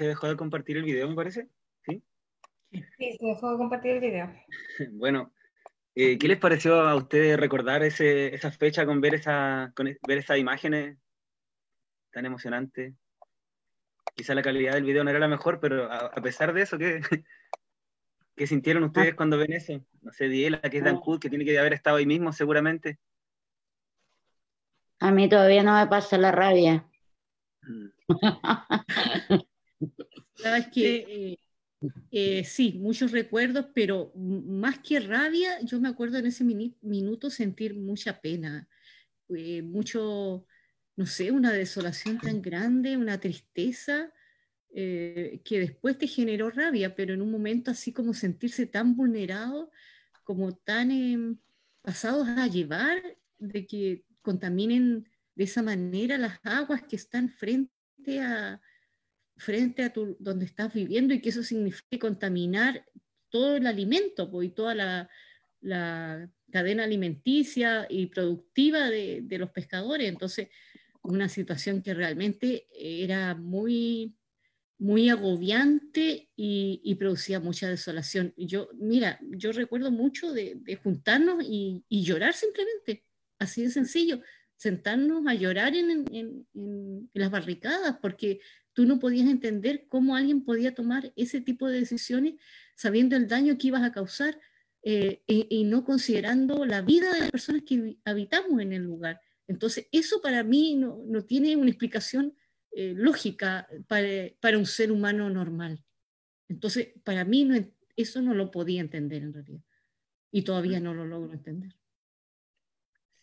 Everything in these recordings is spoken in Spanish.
Se dejó de compartir el video, me parece. ¿Sí? Sí, se dejó de compartir el video. bueno, eh, ¿qué les pareció a ustedes recordar ese, esa fecha con ver, esa, con ver esas imágenes tan emocionantes? Quizá la calidad del video no era la mejor, pero a, pesar de eso, ¿qué, ¿qué sintieron ustedes ah. cuando ven eso? No sé, Diela, que es Dan Hood, que tiene que haber estado ahí mismo seguramente. A mí todavía no me pasa la rabia. Mm. Sabes que eh, eh, sí, muchos recuerdos, pero más que rabia, yo me acuerdo en ese minuto sentir mucha pena, eh, mucho, no sé, una desolación tan grande, una tristeza. que después te generó rabia, pero en un momento así como sentirse tan vulnerado, como tan em, pasados a llevar, de que contaminen de esa manera las aguas que están frente a, frente a tu, donde estás viviendo y que eso significa contaminar todo el alimento pues, y toda la, cadena alimenticia y productiva de, los pescadores. Entonces, una situación que realmente era muy, muy agobiante y, producía mucha desolación. Yo, mira, yo recuerdo mucho de, juntarnos y, llorar simplemente, así de sencillo, sentarnos a llorar en, en, las barricadas, porque tú no podías entender cómo alguien podía tomar ese tipo de decisiones sabiendo el daño que ibas a causar eh, y, no considerando la vida de las personas que habitamos en el lugar. Entonces, eso para mí no, no tiene una explicación eh, lógica para, para, un ser humano normal. Entonces, para mí no, eso no lo podía entender en realidad. Y todavía no lo logro entender.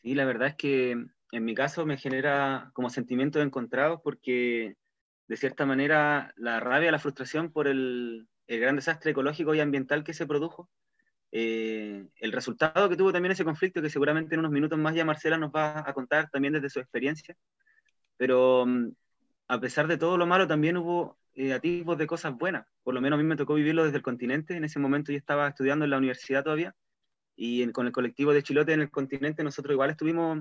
Sí, la verdad es que en mi caso me genera como sentimientos encontrados porque de cierta manera la rabia, la frustración por el, gran desastre ecológico y ambiental que se produjo, eh, el resultado que tuvo también ese conflicto, que seguramente en unos minutos más ya Marcela nos va a contar también desde su experiencia, pero mm, a pesar de todo lo malo también hubo eh, atisbos de cosas buenas, por lo menos a mí me tocó vivirlo desde el continente, en ese momento yo estaba estudiando en la universidad todavía, y con el colectivo de Chilote en el continente nosotros igual estuvimos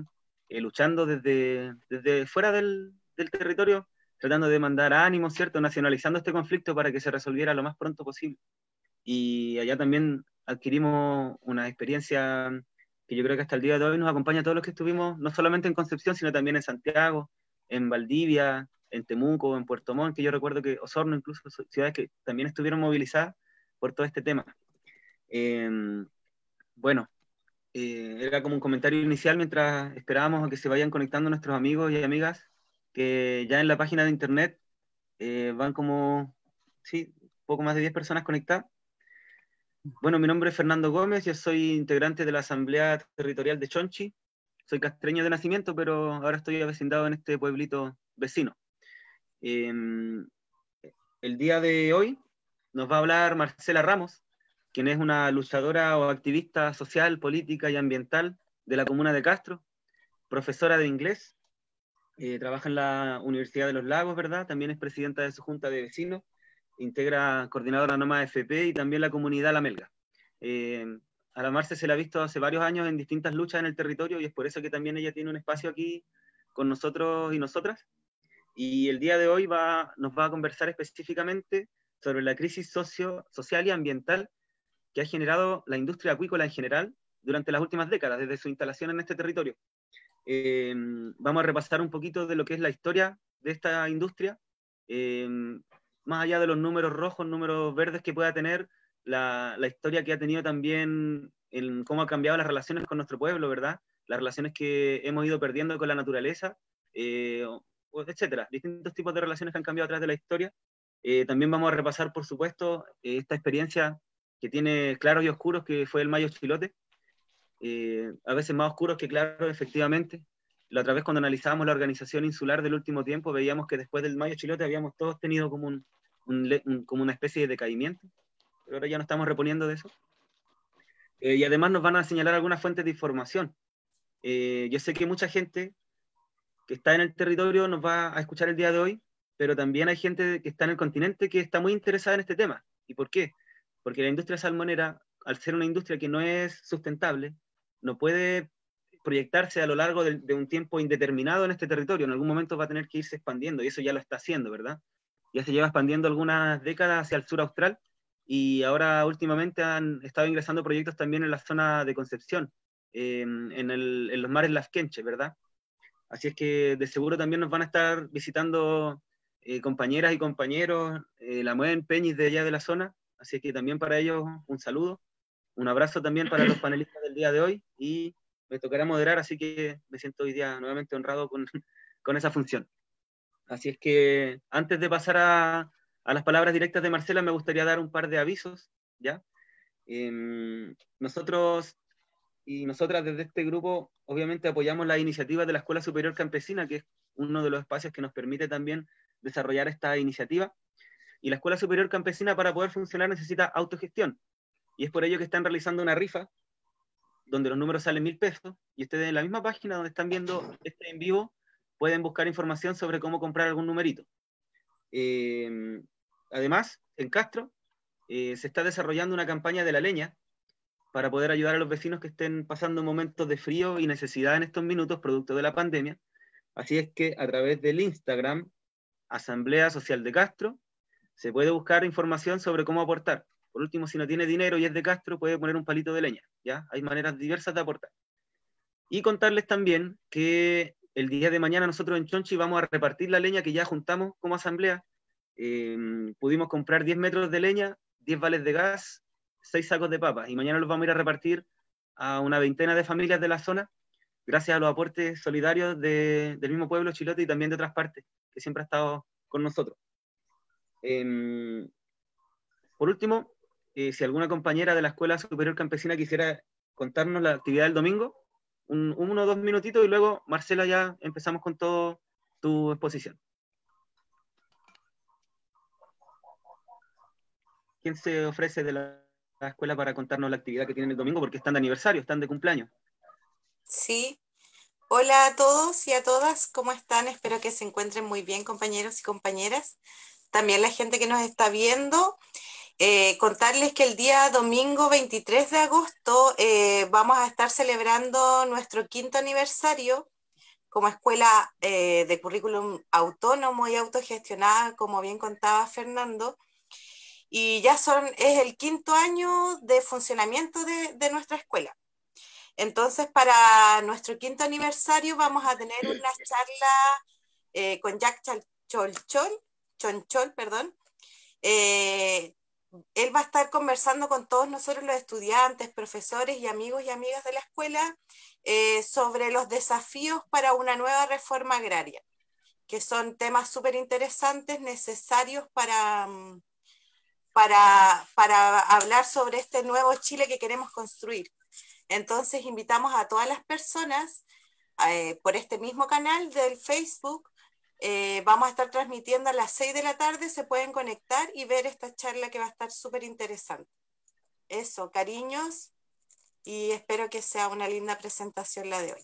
eh, luchando desde, desde fuera del, territorio, tratando de mandar ánimos, ¿cierto? Nacionalizando este conflicto para que se resolviera lo más pronto posible. Y allá también adquirimos una experiencia que yo creo que hasta el día de hoy nos acompaña a todos los que estuvimos, no solamente en Concepción, sino también en Santiago, en Valdivia, en Temuco, en Puerto Montt, que yo recuerdo que Osorno, incluso ciudades que también estuvieron movilizadas por todo este tema. Em, bueno, eh, era como un comentario inicial mientras esperábamos a que se vayan conectando nuestros amigos y amigas, que ya en la página de internet eh, van como, sí, poco más de 10 personas conectadas. Bueno, mi nombre es Fernando Gómez, yo soy integrante de la Asamblea Territorial de Chonchi, soy castreño de nacimiento, pero ahora estoy avecindado en este pueblito vecino. Em, el día de hoy nos va a hablar Marcela Ramos, quien es una luchadora o activista social, política y ambiental de la comuna de Castro, profesora de inglés, eh, trabaja en la Universidad de los Lagos, ¿verdad? También es presidenta de su junta de vecinos, integra coordinadora Noma FP y también la comunidad La Melga. Eh, a la Marce se la ha visto hace varios años en distintas luchas en el territorio y es por eso que también ella tiene un espacio aquí con nosotros y nosotras. Y el día de hoy va, nos va a conversar específicamente sobre la crisis socio, social y ambiental que ha generado la industria acuícola en general durante las últimas décadas, desde su instalación en este territorio. Eh, vamos a repasar un poquito de lo que es la historia de esta industria, eh, más allá de los números rojos, números verdes que pueda tener, la, la, historia que ha tenido también en cómo ha cambiado las relaciones con nuestro pueblo, ¿verdad? Las relaciones que hemos ido perdiendo con la naturaleza, eh, etcétera. Distintos tipos de relaciones que han cambiado a través de la historia. también vamos a repasar, por supuesto, esta experiencia que tiene claros y oscuros, que fue el Mayo Chilote, eh, a veces más oscuros que claros, efectivamente. La otra vez cuando analizábamos la organización insular del último tiempo, veíamos que después del Mayo Chilote habíamos todos tenido como, un, como una especie de decaimiento, pero ahora ya no estamos reponiendo de eso. Eh, y además nos van a señalar algunas fuentes de información. Eh, yo sé que mucha gente que está en el territorio nos va a escuchar el día de hoy, pero también hay gente que está en el continente que está muy interesada en este tema. ¿Y por qué? Porque la industria salmonera, al ser una industria que no es sustentable, no puede proyectarse a lo largo de, un tiempo indeterminado en este territorio. En algún momento va a tener que irse expandiendo y eso ya lo está haciendo, ¿verdad? ya se lleva expandiendo algunas décadas hacia el sur austral y ahora últimamente han estado ingresando proyectos también en la zona de Concepción, en, en, los mares Lasquenche, ¿verdad? Así es que de seguro también nos van a estar visitando eh, compañeras y compañeros, eh, la Muen Peñis de allá de la zona, así que también para ellos un saludo, un abrazo también para los panelistas del día de hoy y me tocará moderar, así que me siento hoy día nuevamente honrado con, con esa función. Así es que antes de pasar a, a, las palabras directas de Marcela, me gustaría dar un par de avisos, ¿ya? Eh, nosotros y nosotras desde este grupo obviamente apoyamos la iniciativa de la Escuela Superior Campesina, que es uno de los espacios que nos permite también desarrollar esta iniciativa. Y la Escuela Superior Campesina para poder funcionar necesita autogestión. Y es por ello que están realizando una rifa donde los números salen mil pesos y ustedes en la misma página donde están viendo este en vivo pueden buscar información sobre cómo comprar algún numerito. Eh, además, en Castro eh, se está desarrollando una campaña de la leña para poder ayudar a los vecinos que estén pasando momentos de frío y necesidad en estos minutos producto de la pandemia. Así es que a través del Instagram, Asamblea Social de Castro, se puede buscar información sobre cómo aportar. Por último, si no tiene dinero y es de Castro, puede poner un palito de leña. ¿ya? Hay maneras diversas de aportar. Y contarles también que el día de mañana nosotros en Chonchi vamos a repartir la leña que ya juntamos como asamblea. Eh, pudimos comprar 10 metros de leña, 10 vales de gas, seis sacos de papas y mañana los vamos a ir a repartir a una veintena de familias de la zona, gracias a los aportes solidarios del mismo pueblo chilote y también de otras partes, que siempre ha estado con nosotros. Em, por último, eh, si alguna compañera de la Escuela Superior Campesina quisiera contarnos la actividad del domingo, un, uno o dos minutitos y luego, Marcela, ya empezamos con toda tu exposición. ¿Quién se ofrece de la la escuela para contarnos la actividad que tienen el domingo, porque están de aniversario, están de cumpleaños. Sí. Hola a todos y a todas, ¿cómo están? Espero que se encuentren muy bien, compañeros y compañeras. También la gente que nos está viendo. Eh, contarles que el día domingo 23 de agosto eh, vamos a estar celebrando nuestro quinto aniversario como escuela eh, de currículum autónomo y autogestionada, como bien contaba Fernando y ya son, es el quinto año de funcionamiento de, nuestra escuela. Entonces, para nuestro quinto aniversario vamos a tener una charla con Jack Cholchol, Chonchol, perdón. Eh, él va a estar conversando con todos nosotros los estudiantes, profesores y amigos y amigas de la escuela eh, sobre los desafíos para una nueva reforma agraria, que son temas súper interesantes, necesarios para, mm, para, hablar sobre este nuevo Chile que queremos construir. Entonces invitamos a todas las personas eh, por este mismo canal del Facebook. Eh, vamos a estar transmitiendo a las 6 de la tarde, se pueden conectar y ver esta charla que va a estar súper interesante. Eso, cariños, y espero que sea una linda presentación la de hoy.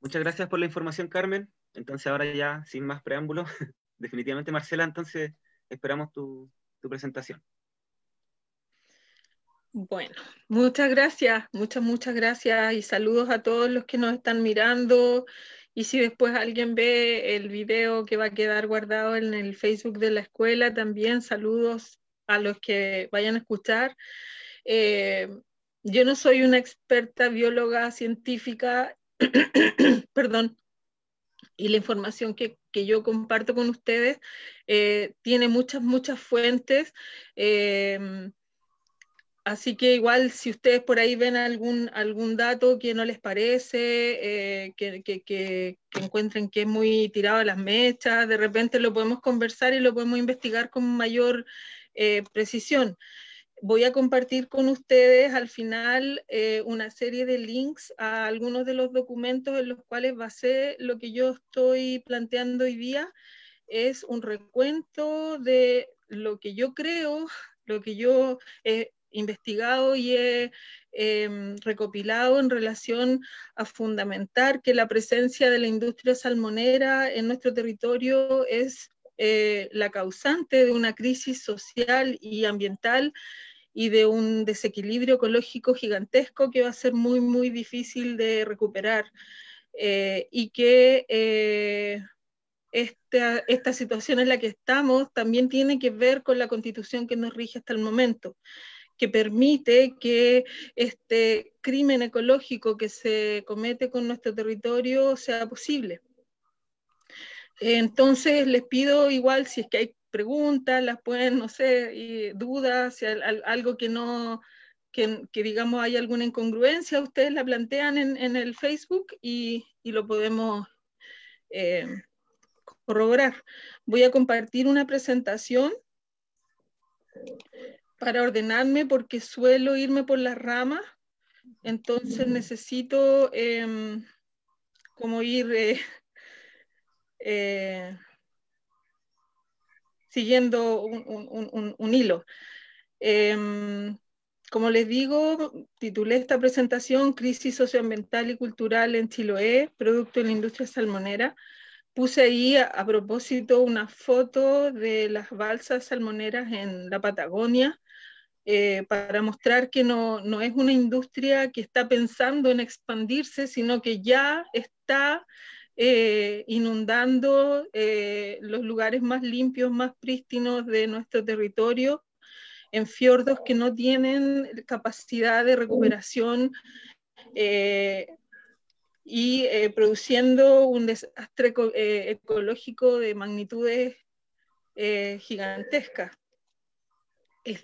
Muchas gracias por la información, Carmen. Entonces ahora ya, sin más preámbulos, definitivamente, Marcela, entonces esperamos tu, presentación. Bueno, muchas gracias, muchas, muchas gracias y saludos a todos los que nos están mirando. Y si después alguien ve el video que va a quedar guardado en el Facebook de la escuela, también saludos a los que vayan a escuchar. Eh, yo no soy una experta bióloga científica, perdón, y la información que, yo comparto con ustedes eh, tiene muchas, muchas fuentes. Em, así que igual si ustedes por ahí ven algún, algún dato que no les parece, eh, que, que, encuentren que es muy tirado a las mechas, de repente lo podemos conversar y lo podemos investigar con mayor eh, precisión voy a compartir con ustedes al final eh, una serie de links a algunos de los documentos en los cuales basé lo que yo estoy planteando hoy día. Es un recuento de lo que yo creo, lo que yo investigado y he em, recopilado en relación a fundamentar que la presencia de la industria salmonera en nuestro territorio es eh, la causante de una crisis social y ambiental y de un desequilibrio ecológico gigantesco que va a ser muy, muy difícil de recuperar. Eh, y que eh, esta, esta situación en la que estamos también tiene que ver con la constitución que nos rige hasta el momento que permite que este crimen ecológico que se comete con nuestro territorio sea posible. Entonces les pido igual si es que hay preguntas, las pueden, no sé, dudas, si algo que no, que, digamos hay alguna incongruencia, ustedes la plantean en, el Facebook y, lo podemos eh, corroborar. Voy a compartir una presentación para ordenarme porque suelo irme por las ramas, entonces necesito em, como ir eh, eh, siguiendo un, hilo. Em, como les digo, titulé esta presentación Crisis socioambiental y cultural en Chiloé, producto de la industria salmonera. Puse ahí a propósito una foto de las balsas salmoneras en la Patagonia, eh, para mostrar que no, no, es una industria que está pensando en expandirse, sino que ya está eh, inundando eh, los lugares más limpios, más prístinos de nuestro territorio, en fiordos que no tienen capacidad de recuperación y produciendo un desastre ecológico de magnitudes gigantescas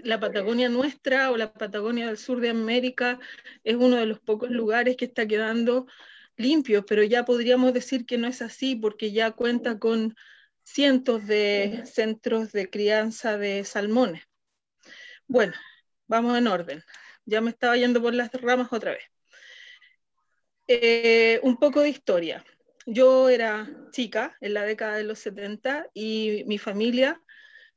la Patagonia nuestra o la Patagonia del sur de América es uno de los pocos lugares que está quedando limpio, pero ya podríamos decir que no es así porque ya cuenta con cientos de centros de crianza de salmones. Bueno, vamos en orden. Ya me estaba yendo por las ramas otra vez. Eh, un poco de historia. Yo era chica en la década de los 70 y mi familia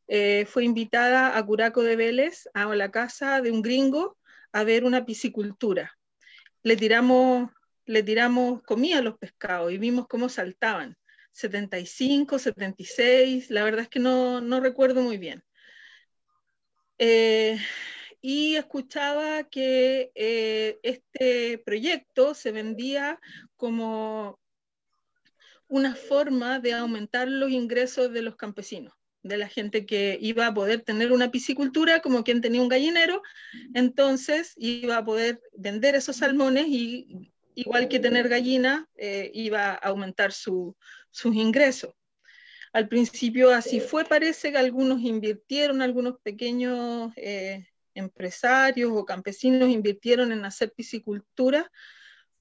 eh, fue invitada a Curaco de Vélez, a la casa de un gringo, a ver una piscicultura. Le tiramos, le tiramos comida a los pescados y vimos cómo saltaban. 75, 76, la verdad es que no, no recuerdo muy bien. Eh, y escuchaba que eh, este proyecto se vendía como una forma de aumentar los ingresos de los campesinos de la gente que iba a poder tener una piscicultura como quien tenía un gallinero, entonces iba a poder vender esos salmones y igual que tener gallina, eh, iba a aumentar sus ingresos. Al principio así fue, parece que algunos invirtieron, algunos pequeños eh, empresarios o campesinos invirtieron en hacer piscicultura,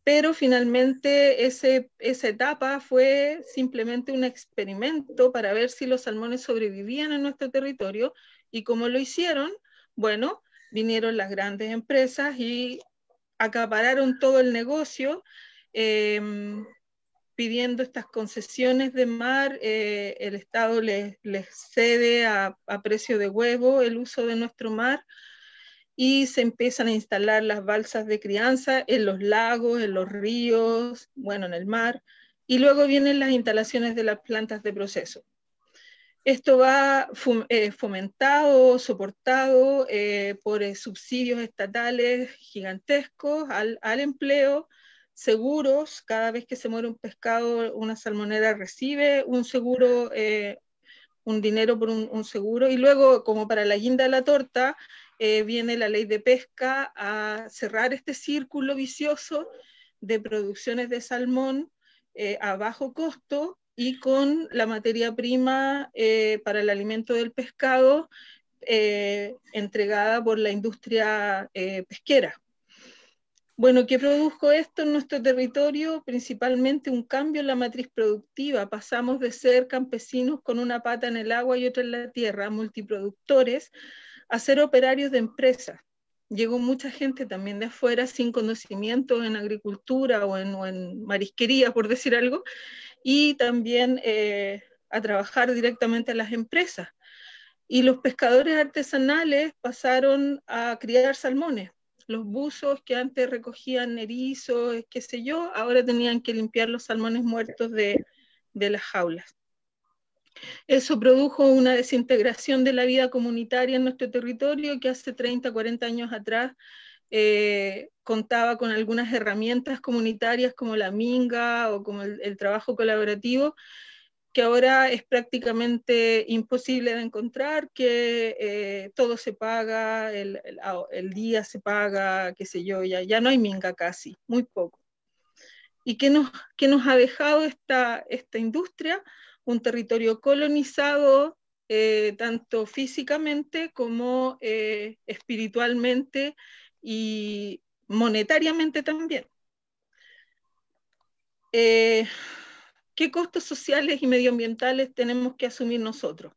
pero finalmente esa etapa fue simplemente un experimento para ver si los salmones sobrevivían en nuestro territorio y como lo hicieron, bueno, vinieron las grandes empresas y acapararon todo el negocio em, pidiendo estas concesiones de mar, eh, el Estado les, cede a, a precio de huevo el uso de nuestro mar y se empiezan a instalar las balsas de crianza en los lagos, en los ríos, bueno, en el mar, y luego vienen las instalaciones de las plantas de proceso. Esto va eh, fomentado, soportado eh, por eh, subsidios estatales gigantescos al, empleo, seguros, cada vez que se muere un pescado, una salmonera recibe un seguro, un dinero por un, un, seguro, y luego, como para la guinda de la torta, eh, viene la ley de pesca a cerrar este círculo vicioso de producciones de salmón eh, a bajo costo y con la materia prima eh, para el alimento del pescado entregada por la industria pesquera. Bueno, ¿qué produjo esto en nuestro territorio? Principalmente un cambio en la matriz productiva. Pasamos de ser campesinos con una pata en el agua y otra en la tierra, multiproductores, a ser operarios de empresas. Llegó mucha gente también de afuera sin conocimiento en agricultura o en, marisquería, por decir algo, y también eh, a trabajar directamente en las empresas. Y los pescadores artesanales pasaron a criar salmones. Los buzos que antes recogían erizos, qué sé yo, ahora tenían que limpiar los salmones muertos de las jaulas. Eso produjo una desintegración de la vida comunitaria en nuestro territorio que hace 30, 40 años atrás eh, contaba con algunas herramientas comunitarias como la minga o como el, trabajo colaborativo que ahora es prácticamente imposible de encontrar, que eh, todo se paga, el, día se paga, qué sé yo, ya, ya no hay minga casi, muy poco. ¿Y qué nos, qué nos ha dejado esta, esta industria? Un territorio colonizado, eh, tanto físicamente como eh, espiritualmente y monetariamente también. ¿Qué costos sociales y medioambientales tenemos que asumir nosotros?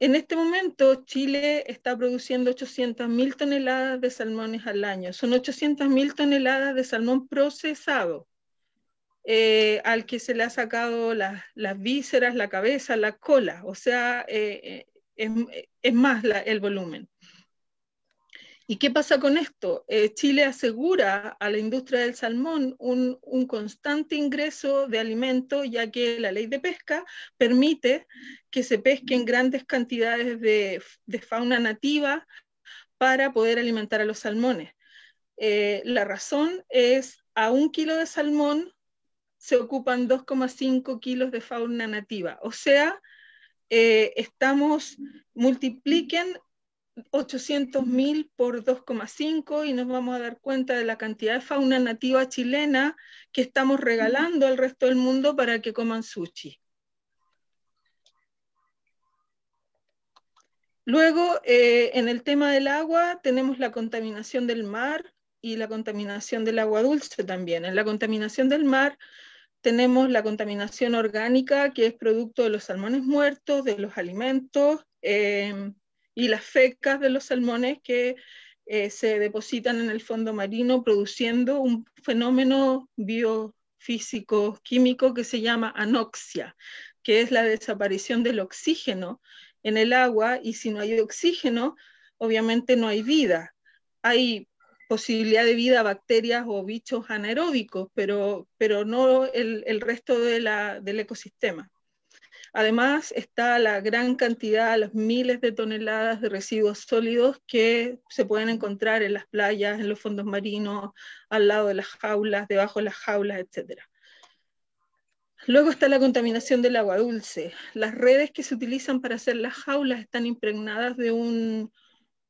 En este momento, Chile está produciendo 800.000 toneladas de salmones al año. Son 800.000 toneladas de salmón procesado, eh, al que se le ha sacado las vísceras, la cabeza, la cola. O sea, eh, eh, es, más el volumen. ¿Y qué pasa con esto? Eh, Chile asegura a la industria del salmón un, constante ingreso de alimento, ya que la ley de pesca permite que se pesquen grandes cantidades de, fauna nativa para poder alimentar a los salmones. Eh, la razón es a un kilo de salmón se ocupan 2,5 kilos de fauna nativa. O sea, eh, estamos, multipliquen 800.000 por 2,5 y nos vamos a dar cuenta de la cantidad de fauna nativa chilena que estamos regalando al resto del mundo para que coman sushi. Luego, eh, en el tema del agua, tenemos la contaminación del mar y la contaminación del agua dulce también. En la contaminación del mar tenemos la contaminación orgánica, que es producto de los salmones muertos, de los alimentos, eh, y las fecas de los salmones que eh, se depositan en el fondo marino produciendo un fenómeno biofísico químico que se llama anoxia, que es la desaparición del oxígeno en el agua y si no hay oxígeno, obviamente no hay vida. Hay posibilidad de vida bacterias o bichos anaeróbicos, pero, pero no el, el resto de la, del ecosistema. Además está la gran cantidad, las miles de toneladas de residuos sólidos que se pueden encontrar en las playas, en los fondos marinos, al lado de las jaulas, debajo de las jaulas, etc. Luego está la contaminación del agua dulce. Las redes que se utilizan para hacer las jaulas están impregnadas de un,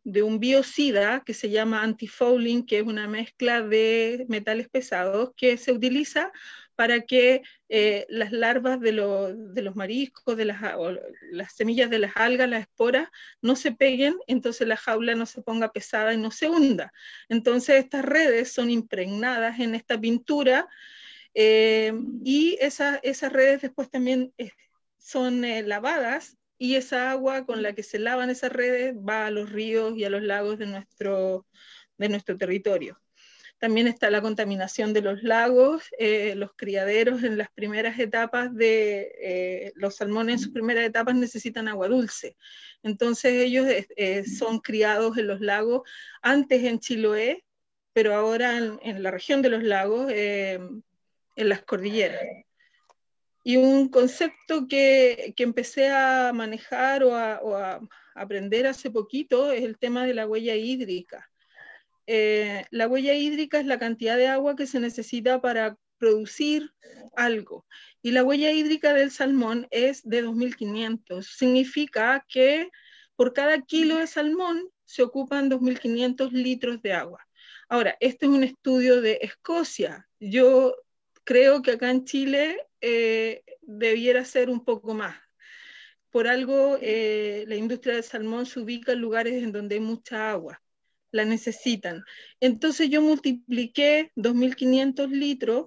de un biocida que se llama antifouling, que es una mezcla de metales pesados que se utiliza para que eh, las larvas de, los mariscos, de las, las semillas de las algas, las esporas, no se peguen, entonces la jaula no se ponga pesada y no se hunda. Entonces estas redes son impregnadas en esta pintura eh, y esas redes después también eh, son lavadas y esa agua con la que se lavan esas redes va a los ríos y a los lagos de nuestro, de nuestro territorio. También está la contaminación de los lagos, eh, los criaderos en las primeras etapas de eh, los salmones en sus primeras etapas necesitan agua dulce. Entonces ellos eh, son criados en los lagos, antes en Chiloé, pero ahora en, la región de los lagos, en las cordilleras. Y un concepto que, que empecé a manejar o a, aprender hace poquito es el tema de la huella hídrica. Eh, la huella hídrica es la cantidad de agua que se necesita para producir algo. Y la huella hídrica del salmón es de 2.500. Significa que por cada kilo de salmón se ocupan 2.500 litros de agua. Ahora, este es un estudio de Escocia. Yo creo que acá en Chile eh, debiera ser un poco más. Por algo, eh, la industria del salmón se ubica en lugares en donde hay mucha agua la necesitan. Entonces yo multipliqué 2.500 litros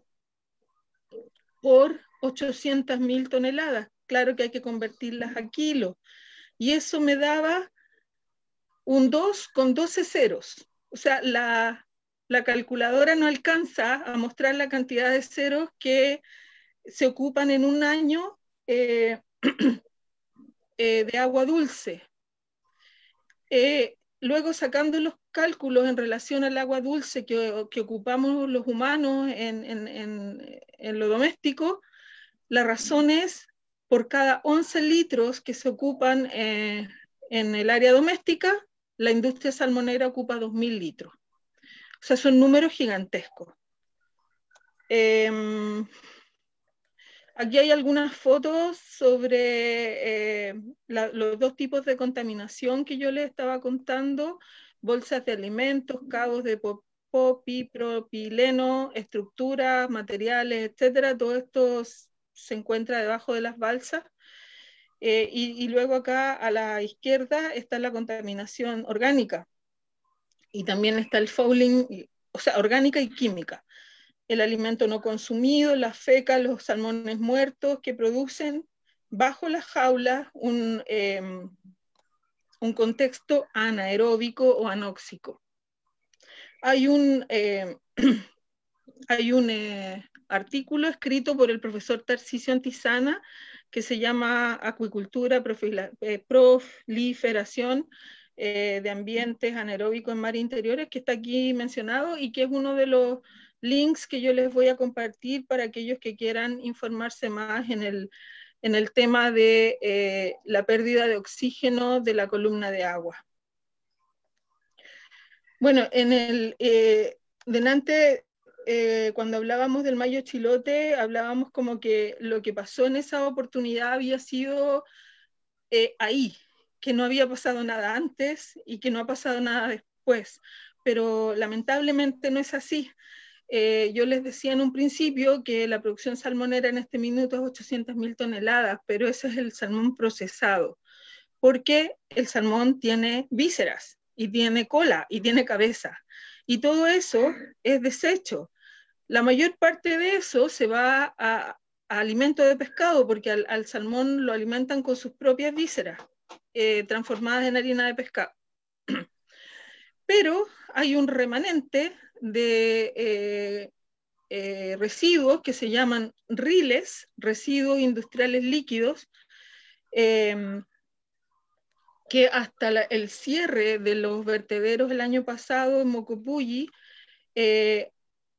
por 800.000 toneladas. Claro que hay que convertirlas a kilos. Y eso me daba un 2 con 12 ceros. O sea, la, calculadora no alcanza a mostrar la cantidad de ceros que se ocupan en un año eh, eh, de agua dulce. Eh, luego sacando los cálculos en relación al agua dulce que, ocupamos los humanos en, lo doméstico, la razón es por cada 11 litros que se ocupan eh, en el área doméstica, la industria salmonera ocupa 2.000 litros. O sea, son números gigantescos. Em, Aquí hay algunas fotos sobre eh, los dos tipos de contaminación que yo les estaba contando, bolsas de alimentos, cabos de propileno, estructuras, materiales, etcétera. Todo esto se encuentra debajo de las balsas. Eh, y, luego acá a la izquierda está la contaminación orgánica. Y también está el fouling, o sea, orgánica y química. El alimento no consumido, las fecas, los salmones muertos que producen bajo las jaulas un, em, un contexto anaeróbico o anóxico. Hay un, eh, hay un eh, artículo escrito por el profesor Tarcisio Antizana que se llama Acuicultura, eh, Proliferación de Ambientes Anaeróbicos en Mares Interiores, que está aquí mencionado y que es uno de los links que yo les voy a compartir para aquellos que quieran informarse más en el, en el tema de la pérdida de oxígeno de la columna de agua. Bueno, en el eh, delante, eh, cuando hablábamos del Mayo Chilote, hablábamos como que lo que pasó en esa oportunidad había sido eh, ahí, que no había pasado nada antes y que no ha pasado nada después. Pero lamentablemente no es así. Yo les decía en un principio que la producción salmonera en este minuto es 800.000 toneladas, pero ese es el salmón procesado, porque el salmón tiene vísceras y tiene cola y tiene cabeza. Y todo eso es desecho. La mayor parte de eso se va a, alimento de pescado, porque al, salmón lo alimentan con sus propias vísceras, eh, transformadas en harina de pescado. Pero hay un remanente de eh, eh, residuos que se llaman riles, residuos industriales líquidos, que hasta el cierre de los vertederos el año pasado en Mocopulli, eh,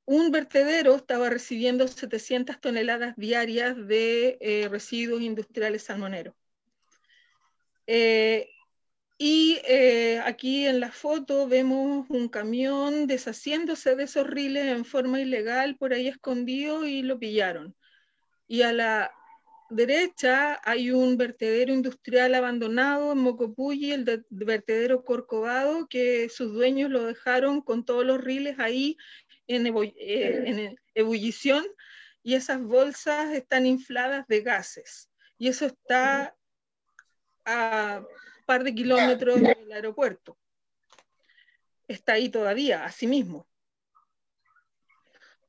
un vertedero estaba recibiendo 700 toneladas diarias de residuos industriales salmoneros. Y aquí en la foto vemos un camión deshaciéndose de esos riles en forma ilegal por ahí escondido y lo pillaron. Y a la, derecha hay un vertedero industrial abandonado en Mocopulli, el vertedero Corcovado, que sus dueños lo dejaron con todos los riles ahí en, eh, ebullición y esas bolsas están infladas de gases. Y eso está par de kilómetros del aeropuerto. Está ahí todavía, así mismo.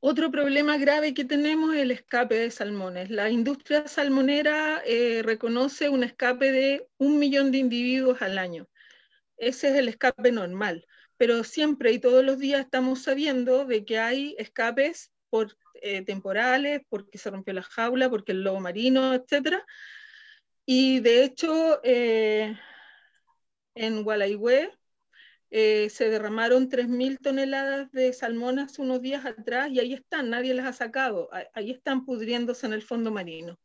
Otro problema grave que tenemos es el escape de salmones. La industria salmonera eh, reconoce un escape de un millón de individuos al año. Ese es el escape normal, pero siempre y todos los días estamos sabiendo de que hay escapes por, eh, temporales, porque se rompió la jaula, porque el lobo marino, etc. Y de hecho, eh, en Gualaihue eh, se derramaron 3.000 toneladas de salmonas unos días atrás y ahí están, nadie las ha sacado, ahí están pudriéndose en el fondo marino.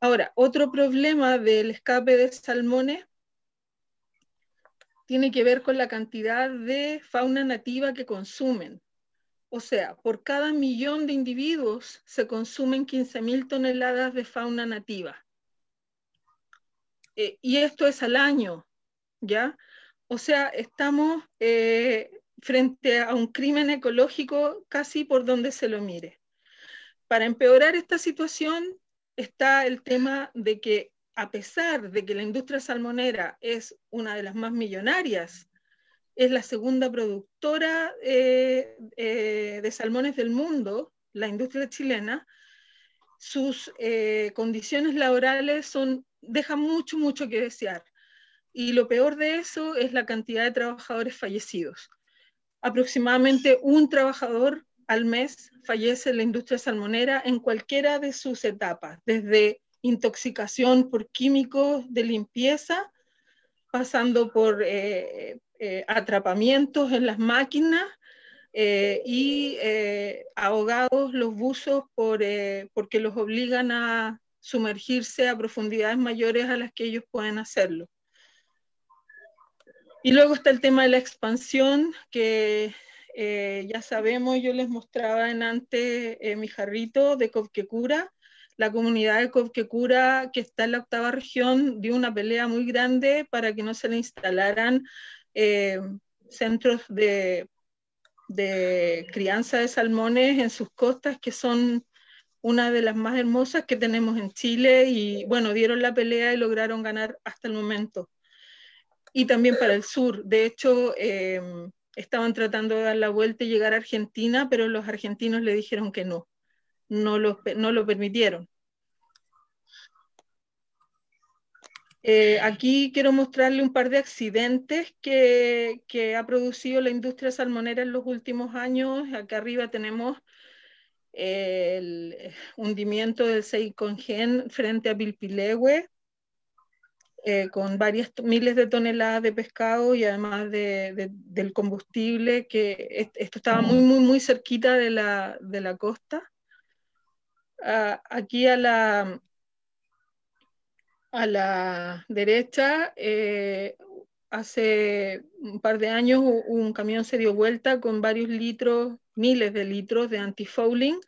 Ahora, otro problema del escape de salmones tiene que ver con la cantidad de fauna nativa que consumen. O sea, por cada millón de individuos se consumen 15.000 toneladas de fauna nativa. Eh, y esto es al año, ¿ya? O sea, estamos eh, frente a un crimen ecológico casi por donde se lo mire. Para empeorar esta situación está el tema de que a pesar de que la industria salmonera es una de las más millonarias, es la segunda productora eh, eh, de salmones del mundo, la industria chilena, sus condiciones laborales son, dejan mucho, mucho que desear. Y lo peor de eso es la cantidad de trabajadores fallecidos. Aproximadamente un trabajador al mes fallece en la industria salmonera en cualquiera de sus etapas, desde intoxicación por químicos de limpieza, pasando por eh, eh, atrapamientos en las máquinas eh, y ahogados los buzos por, porque los obligan a sumergirse a profundidades mayores a las que ellos pueden hacerlo. Y luego está el tema de la expansión, que eh, ya sabemos, yo les mostraba en antes eh, mi jarrito de Copquecura, la comunidad de Cobquecura, que está en la octava región, dio una pelea muy grande para que no se le instalaran eh, centros de, de crianza de salmones en sus costas, que son una de las más hermosas que tenemos en Chile y bueno, dieron la pelea y lograron ganar hasta el momento. Y también para el sur. De hecho, eh, estaban tratando de dar la vuelta y llegar a Argentina, pero los argentinos le dijeron que no, no lo, no lo permitieron. Eh, aquí quiero mostrarle un par de accidentes que, que, ha producido la industria salmonera en los últimos años. Acá arriba tenemos el hundimiento del Seikongen frente a Pilpilehue, eh, con varias miles de toneladas de pescado y además de, del combustible, que esto estaba muy, muy, muy cerquita de la, de la costa. Ah, aquí a la, a la derecha, eh, hace un par de años un camión se dio vuelta con varios litros, miles de litros de antifouling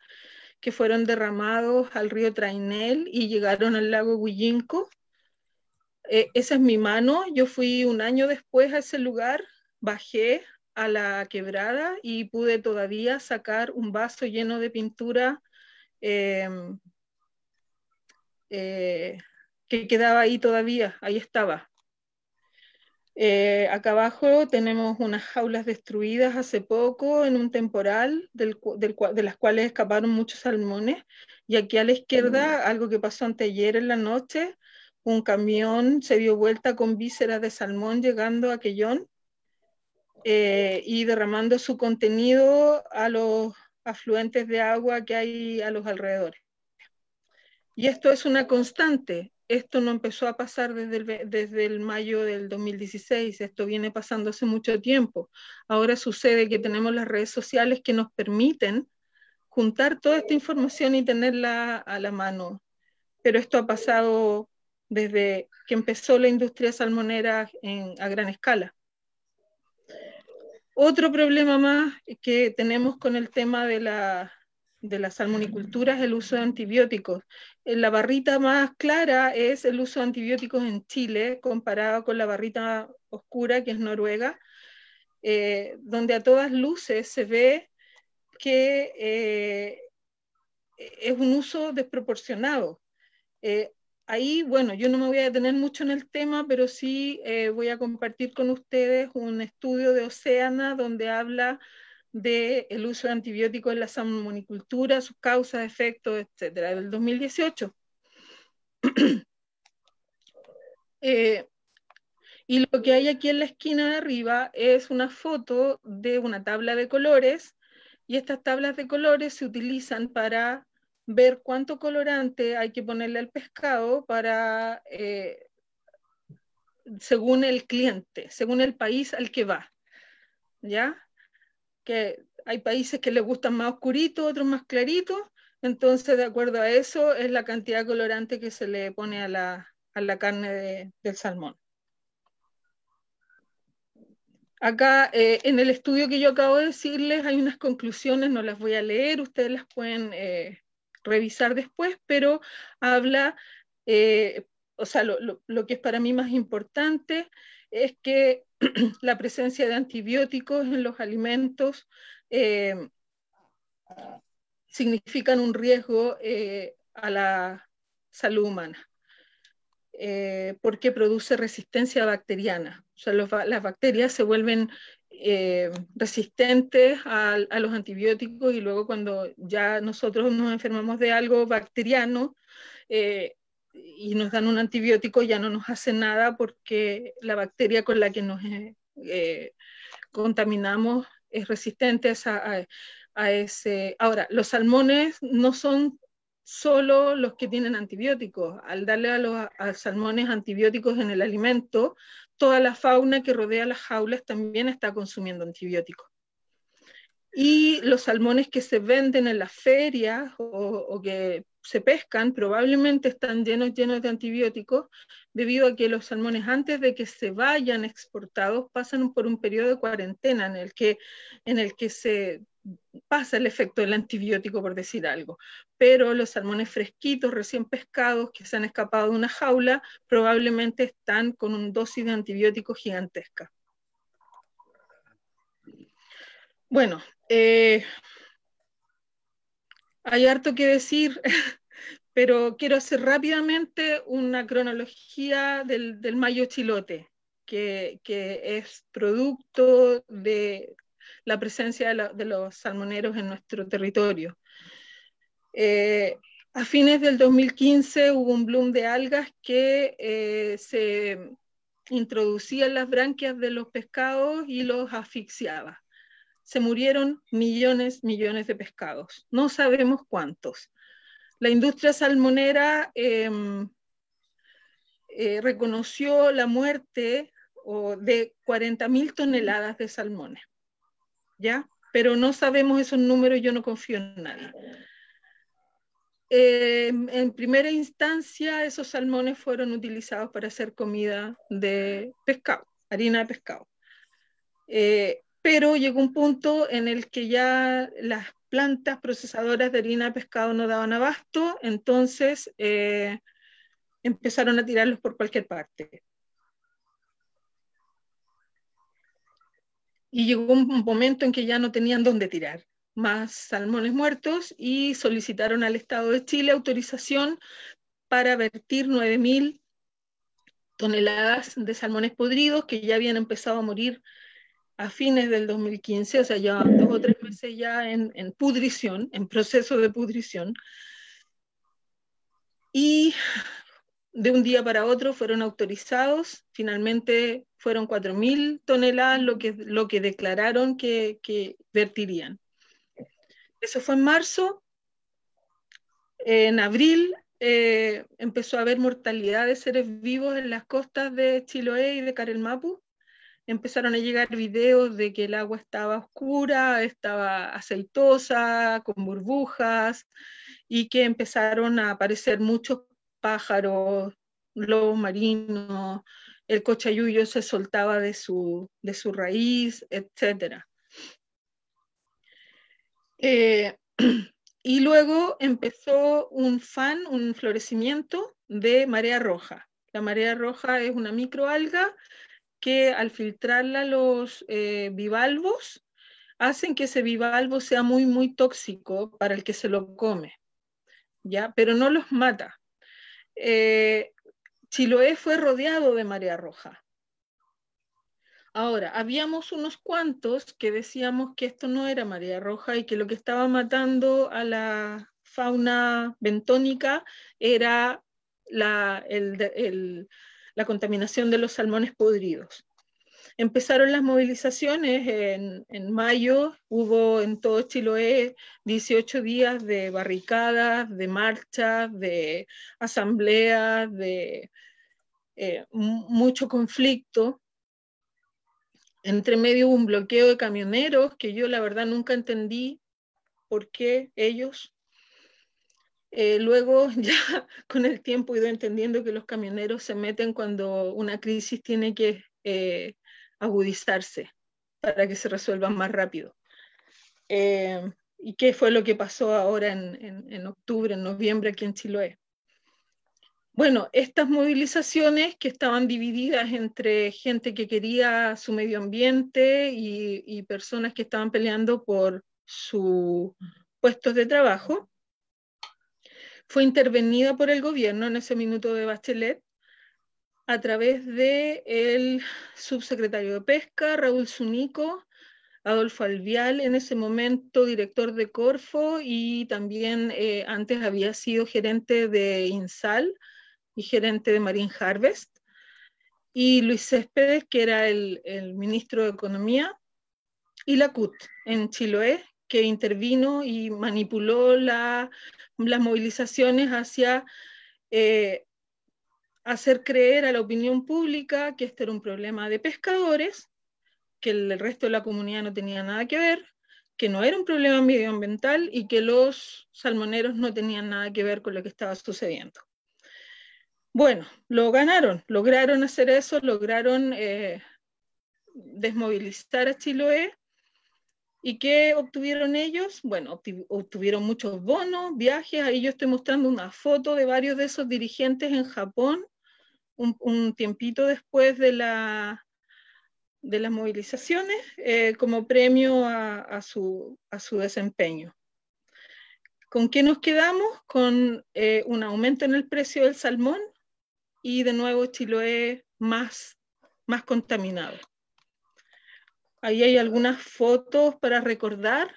que fueron derramados al río Trainel y llegaron al lago Huillinco. Eh, esa es mi mano. Yo fui un año después a ese lugar, bajé a la quebrada y pude todavía sacar un vaso lleno de pintura em, eh, que quedaba ahí todavía, ahí estaba. Eh, acá abajo tenemos unas jaulas destruidas hace poco en un temporal del, de las cuales escaparon muchos salmones. Y aquí a la izquierda, algo que pasó anteayer en la noche, un camión se dio vuelta con vísceras de salmón llegando a Quellón eh, y derramando su contenido a los afluentes de agua que hay a los alrededores. Y esto es una constante esto no empezó a pasar desde el, desde el mayo del 2016, esto viene pasando hace mucho tiempo. Ahora sucede que tenemos las redes sociales que nos permiten juntar toda esta información y tenerla a la mano. Pero esto ha pasado desde que empezó la industria salmonera a gran escala. Otro problema más que tenemos con el tema de la, de la salmonicultura es el uso de antibióticos. Eh, la barrita más clara es el uso de antibióticos en Chile comparado con la barrita oscura que es Noruega, eh, donde a todas luces se ve que eh, es un uso desproporcionado. Ahí, bueno, yo no me voy a detener mucho en el tema, pero sí voy a compartir con ustedes un estudio de Oceana donde habla del uso de antibióticos en la salmonicultura, sus causas, efectos, etcétera, del 2018. Eh, y lo que hay aquí en la esquina de arriba es una foto de una tabla de colores y estas tablas de colores se utilizan para ver cuánto colorante hay que ponerle al pescado para, eh, según el cliente, según el país al que va. ¿Ya? que hay países que les gustan más oscuritos, otros más claritos, entonces de acuerdo a eso es la cantidad de colorante que se le pone a la, a la carne del salmón. Acá eh, en el estudio que yo acabo de decirles hay unas conclusiones, no las voy a leer, ustedes las pueden eh, revisar después, pero habla, eh, o sea, lo, que es para mí más importante es que la presencia de antibióticos en los alimentos eh, significan un riesgo eh, a la salud humana, porque produce resistencia bacteriana. O sea, las bacterias se vuelven resistentes a, los antibióticos y luego cuando ya nosotros nos enfermamos de algo bacteriano, y nos dan un antibiótico ya no nos hace nada porque la bacteria con la que nos eh, eh, contaminamos es resistente a, ese. Ahora, los salmones no son solo los que tienen antibióticos. Al darle a los salmones antibióticos en el alimento, toda la fauna que rodea las jaulas también está consumiendo antibióticos. Y los salmones que se venden en las ferias o, que se pescan probablemente están llenos, llenos de antibióticos debido a que los salmones antes de que se vayan exportados pasan por un periodo de cuarentena en el que, en el que se pasa el efecto del antibiótico, por decir algo. Pero los salmones fresquitos, recién pescados, que se han escapado de una jaula, probablemente están con una dosis de antibiótico gigantesca. Bueno, eh, hay harto que decir, pero quiero hacer rápidamente una cronología del, mayo chilote, que, es producto de la presencia de, los salmoneros en nuestro territorio. Eh, a fines del 2015 hubo un bloom de algas que eh, se introducía en las branquias de los pescados y los asfixiaba se murieron millones, millones de pescados. No sabemos cuántos. La industria salmonera em, eh, reconoció la muerte de 40.000 toneladas de salmones, Pero no sabemos esos números, yo no confío en nadie. Em, en primera instancia, esos salmones fueron utilizados para hacer comida de pescado, harina de pescado. Eh, pero llegó un punto en el que ya las plantas procesadoras de harina de pescado no daban abasto, entonces eh, empezaron a tirarlos por cualquier parte. Y llegó un momento en que ya no tenían dónde tirar más salmones muertos y solicitaron al Estado de Chile autorización para vertir 9.000 toneladas de salmones podridos que ya habían empezado a morir a fines del 2015, o sea, ya dos o tres meses ya en, en pudrición, en proceso de pudrición. Y de un día para otro fueron autorizados, finalmente fueron 4.000 toneladas lo que, lo que declararon que, vertirían. Eso fue en marzo. En abril eh, empezó a haber mortalidad de seres vivos en las costas de Chiloé y de Carelmapu empezaron a llegar videos de que el agua estaba oscura, estaba aceitosa, con burbujas, y que empezaron a aparecer muchos pájaros, lobos marinos, el cochayuyo se soltaba de su, de su raíz, etc. Eh, y luego empezó un fan, un florecimiento de marea roja. La marea roja es una microalga que al filtrarla los eh, bivalvos hacen que ese bivalvo sea muy, muy tóxico para el que se lo come, ¿ya? Pero no los mata. Eh, Chiloé fue rodeado de marea roja. Ahora, habíamos unos cuantos que decíamos que esto no era marea roja y que lo que estaba matando a la fauna bentónica era la, contaminación de los salmones podridos. Empezaron las movilizaciones en, mayo, hubo en todo Chiloé 18 días de barricadas, de marchas, de asambleas, de eh, mucho conflicto. Entre medio hubo un bloqueo de camioneros que yo la verdad nunca entendí por qué ellos eh, luego ya con el tiempo he ido entendiendo que los camioneros se meten cuando una crisis tiene que eh, agudizarse para que se resuelvan más rápido. Eh, ¿Y qué fue lo que pasó ahora en, octubre, en noviembre aquí en Chiloé? Bueno, estas movilizaciones que estaban divididas entre gente que quería su medio ambiente y, y personas que estaban peleando por sus puestos de trabajo, fue intervenida por el gobierno en ese minuto de Bachelet a través del el subsecretario de Pesca, Raúl Zunico, Adolfo Alvial, en ese momento director de Corfo y también eh, antes había sido gerente de INSAL y gerente de Marine Harvest, y Luis Céspedes, que era el, el ministro de Economía, y la CUT en Chiloé, que intervino y manipuló la las movilizaciones hacia eh, hacer creer a la opinión pública que este era un problema de pescadores, que el resto de la comunidad no tenía nada que ver, que no era un problema medioambiental y que los salmoneros no tenían nada que ver con lo que estaba sucediendo. Bueno, lo ganaron, lograron hacer eso, lograron eh, desmovilizar a Chiloé ¿Y qué obtuvieron ellos? Bueno, obtuvieron muchos bonos, viajes. Ahí yo estoy mostrando una foto de varios de esos dirigentes en Japón, un, tiempito después de, la, de las movilizaciones, eh, como premio a, su, a, su, desempeño. ¿Con qué nos quedamos? Con eh, un aumento en el precio del salmón y de nuevo Chiloé más, más contaminado. Ahí hay algunas fotos para recordar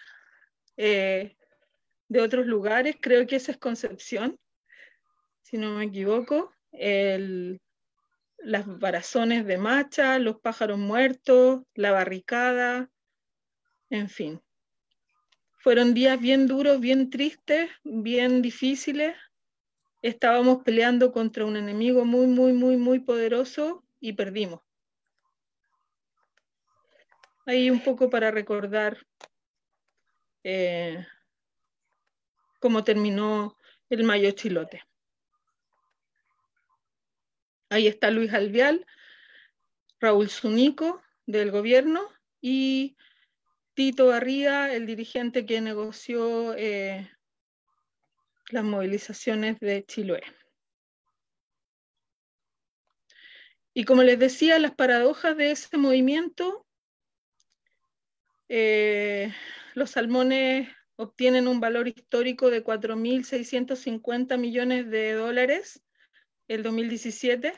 eh, de otros lugares. Creo que esa es Concepción, si no me equivoco. Las barazones de macha, los pájaros muertos, la barricada, en fin. Fueron días bien duros, bien tristes, bien difíciles. Estábamos peleando contra un enemigo muy, muy, muy, muy poderoso y perdimos ahí un poco para recordar eh, cómo terminó el Mayo Chilote. Ahí está Luis Alvial, Raúl Zunico del gobierno y Tito Barría, el dirigente que negoció eh, las movilizaciones de Chiloé. Y como les decía, las paradojas de ese movimiento eh, los salmones obtienen un valor histórico de 4.650 millones de dólares el 2017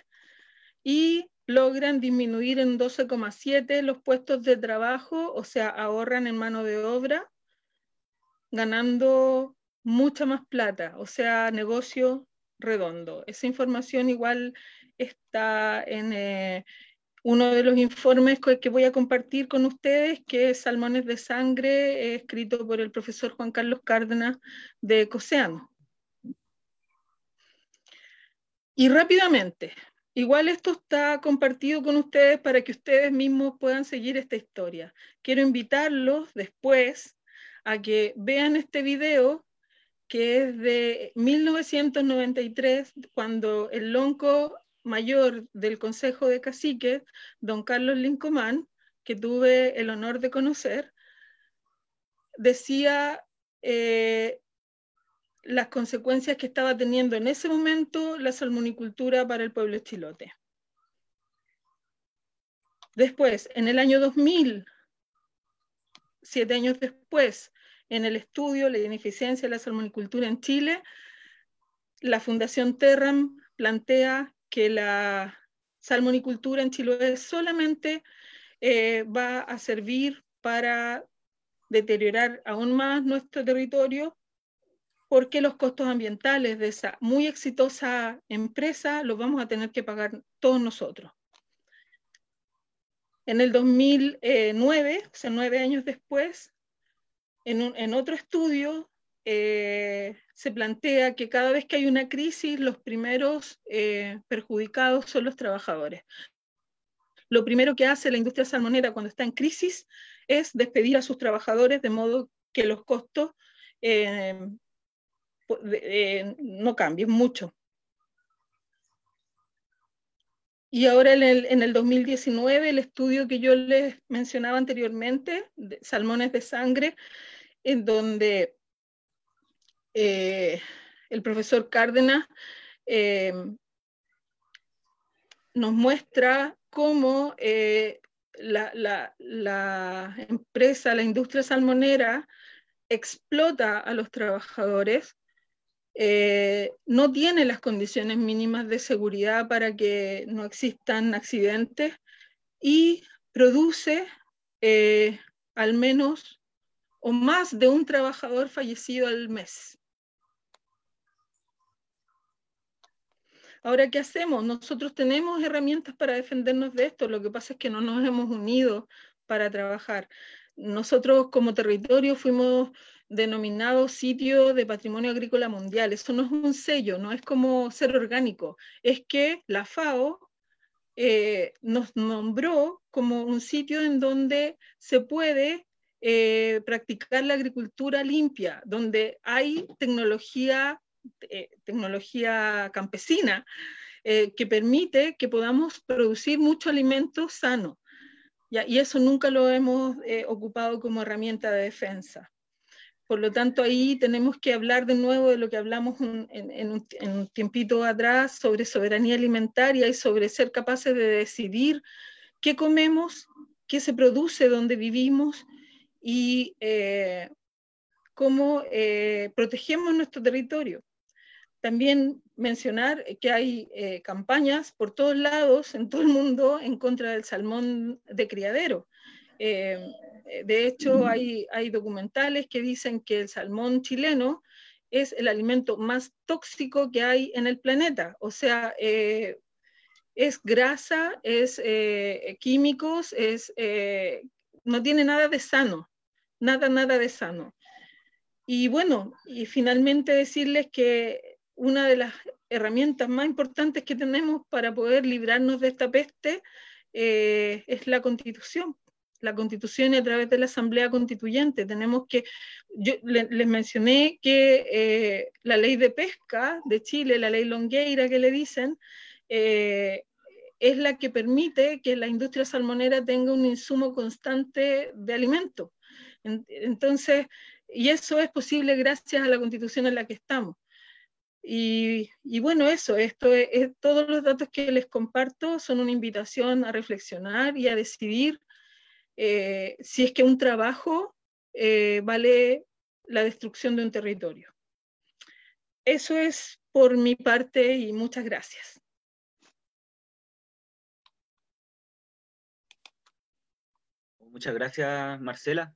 y logran disminuir en 12,7 los puestos de trabajo, o sea, ahorran en mano de obra, ganando mucha más plata, o sea, negocio redondo. Esa información igual está en, eh, uno de los informes que voy a compartir con ustedes, que es Salmones de Sangre, escrito por el profesor Juan Carlos Cárdenas de Coseano. Y rápidamente, igual esto está compartido con ustedes para que ustedes mismos puedan seguir esta historia. Quiero invitarlos después a que vean este video que es de 1993, cuando el Lonco mayor del Consejo de Caciques, don Carlos Lincomán, que tuve el honor de conocer, decía eh, las consecuencias que estaba teniendo en ese momento la salmonicultura para el pueblo chilote. Después, en el año 2000, siete años después, en el estudio La ineficiencia de la salmonicultura en Chile, la Fundación Terram plantea que la salmonicultura en Chiloé solamente eh, va a servir para deteriorar aún más nuestro territorio porque los costos ambientales de esa muy exitosa empresa los vamos a tener que pagar todos nosotros. En el 2009, o sea, nueve años después, en, en otro estudio eh, se plantea que cada vez que hay una crisis, los primeros eh, perjudicados son los trabajadores. Lo primero que hace la industria salmonera cuando está en crisis es despedir a sus trabajadores de modo que los costos eh, no cambien mucho. Y ahora en el, en el, 2019, el estudio que yo les mencionaba anteriormente, de salmones de sangre, en donde eh, el profesor Cárdenas eh, nos muestra cómo eh, la, empresa, la industria salmonera, explota a los trabajadores, no tiene las condiciones mínimas de seguridad para que no existan accidentes y produce al menos o más de un trabajador fallecido al mes. Ahora, ¿qué hacemos? Nosotros tenemos herramientas para defendernos de esto, lo que pasa es que no nos hemos unido para trabajar. Nosotros como territorio fuimos denominados sitio de patrimonio agrícola mundial. Eso no es un sello, no es como ser orgánico, es que la FAO eh, nos nombró como un sitio en donde se puede eh, practicar la agricultura limpia, donde hay tecnología eh, tecnología campesina que permite que podamos producir mucho alimento sano. y eso nunca lo hemos ocupado como herramienta de defensa. Por lo tanto, ahí tenemos que hablar de nuevo de lo que hablamos en, un, en, un, tiempito atrás sobre soberanía alimentaria y sobre ser capaces de decidir qué comemos, qué se produce donde vivimos y eh, cómo eh, protegemos nuestro territorio. También mencionar que hay eh, campañas por todos lados, en todo el mundo, en contra del salmón de criadero. Eh, de hecho, hay, hay documentales que dicen que el salmón chileno es el alimento más tóxico que hay en el planeta. O sea, eh, es grasa, es químicos, es, no tiene nada de sano, nada, nada de sano. Y bueno, y finalmente decirles que una de las herramientas más importantes que tenemos para poder librarnos de esta peste eh, es la constitución. La constitución y a través de la asamblea constituyente. Tenemos que, yo les mencioné que eh, la ley de pesca de Chile, la ley Longueira que le dicen, eh, es la que permite que la industria salmonera tenga un insumo constante de alimento. Entonces, y eso es posible gracias a la constitución en la que estamos. Y, bueno, eso, esto es, todos los datos que les comparto son una invitación a reflexionar y a decidir eh, si es que un trabajo eh, vale la destrucción de un territorio. Eso es por mi parte y muchas gracias. Muchas gracias, Marcela.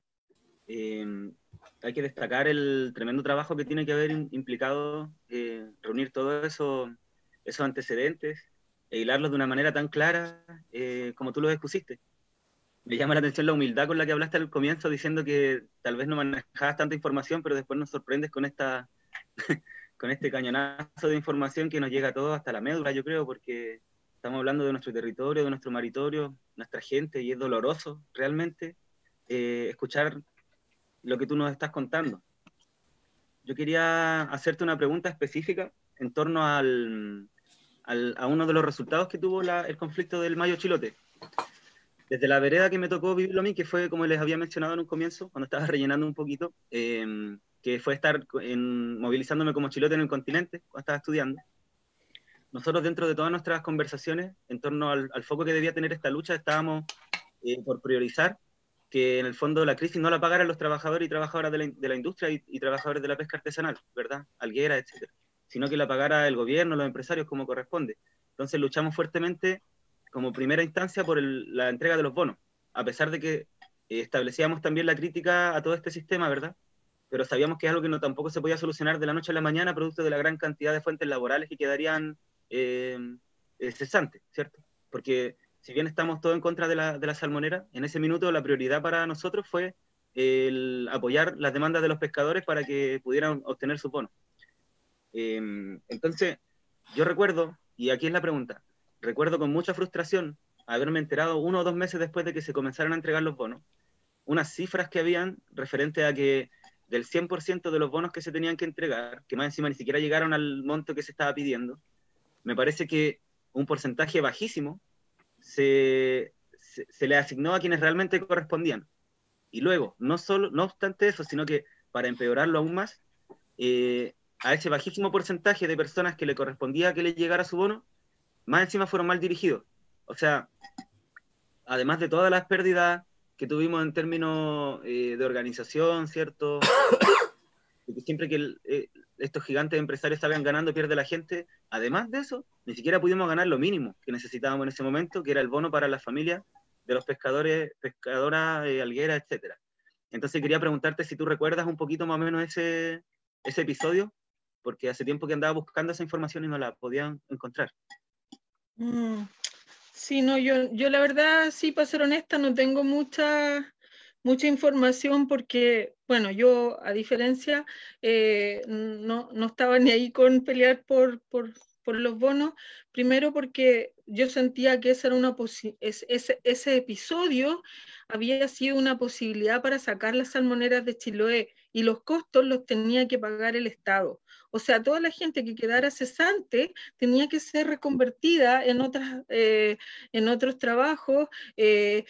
Em, hay que destacar el tremendo trabajo que tiene que haber implicado eh, reunir todos eso, esos antecedentes e hilarlos de una manera tan clara como tú lo expusiste. Me llama la atención la humildad con la que hablaste al comienzo diciendo que tal vez no manejabas tanta información, pero después nos sorprendes con esta con este cañonazo de información que nos llega a todos hasta la médula, yo creo, porque estamos hablando de nuestro territorio, de nuestro maritorio, nuestra gente, y es doloroso realmente eh, escuchar lo que tú nos estás contando. Yo quería hacerte una pregunta específica en torno al, a uno de los resultados que tuvo el conflicto del Mayo Chilote. Desde la vereda que me tocó vivirlo a mí, que fue como les había mencionado en un comienzo, cuando estaba rellenando un poquito, em, que fue estar en, movilizándome como chilote en el continente, cuando estaba estudiando. Nosotros dentro de todas nuestras conversaciones en torno al, foco que debía tener esta lucha, estábamos eh, por priorizar que en el fondo la crisis no la pagaran los trabajadores y trabajadoras de la, de la industria y, trabajadores de la pesca artesanal, ¿verdad? Alguera, etcétera, sino que la pagara el gobierno, los empresarios como corresponde. Entonces luchamos fuertemente como primera instancia por la entrega de los bonos, a pesar de que eh, establecíamos también la crítica a todo este sistema, ¿verdad? Pero sabíamos que es algo que no tampoco se podía solucionar de la noche a la mañana, producto de la gran cantidad de fuentes laborales que quedarían eh, eh cesantes, ¿cierto? Porque si bien estamos todos en contra de la, de la salmonera, en ese minuto la prioridad para nosotros fue el apoyar las demandas de los pescadores para que pudieran obtener su bono. Em, entonces, yo recuerdo, y aquí es la pregunta, recuerdo con mucha frustración haberme enterado uno o dos meses después de que se comenzaran a entregar los bonos, unas cifras que habían referente a que del 100% de los bonos que se tenían que entregar, que más encima ni siquiera llegaron al monto que se estaba pidiendo, me parece que un porcentaje bajísimo se, se, le asignó a quienes realmente correspondían. Y luego, no, solo, no obstante eso, sino que para empeorarlo aún más, eh, a ese bajísimo porcentaje de personas que le correspondía que le llegara su bono, más encima fueron mal dirigidos. O sea, además de todas las pérdidas que tuvimos en términos eh, de organización, ¿cierto? siempre que eh, estos gigantes empresarios salgan ganando, pierde la gente. Además de eso, ni siquiera pudimos ganar lo mínimo que necesitábamos en ese momento, que era el bono para las familias de los pescadores, pescadoras, eh, algueras, etcétera. Entonces quería preguntarte si tú recuerdas un poquito más o menos ese, ese episodio, porque hace tiempo que andaba buscando esa información y no la podían encontrar. Mm, sí, no, yo, yo la verdad, sí, para ser honesta, no tengo mucha mucha información porque, bueno, yo a diferencia eh, no, no, estaba ni ahí con pelear por, por, por, los bonos, primero porque yo sentía que esa era una ese, ese episodio había sido una posibilidad para sacar las salmoneras de Chiloé y los costos los tenía que pagar el Estado. O sea, toda la gente que quedara cesante tenía que ser reconvertida en, otras, eh, en otros trabajos. Eh,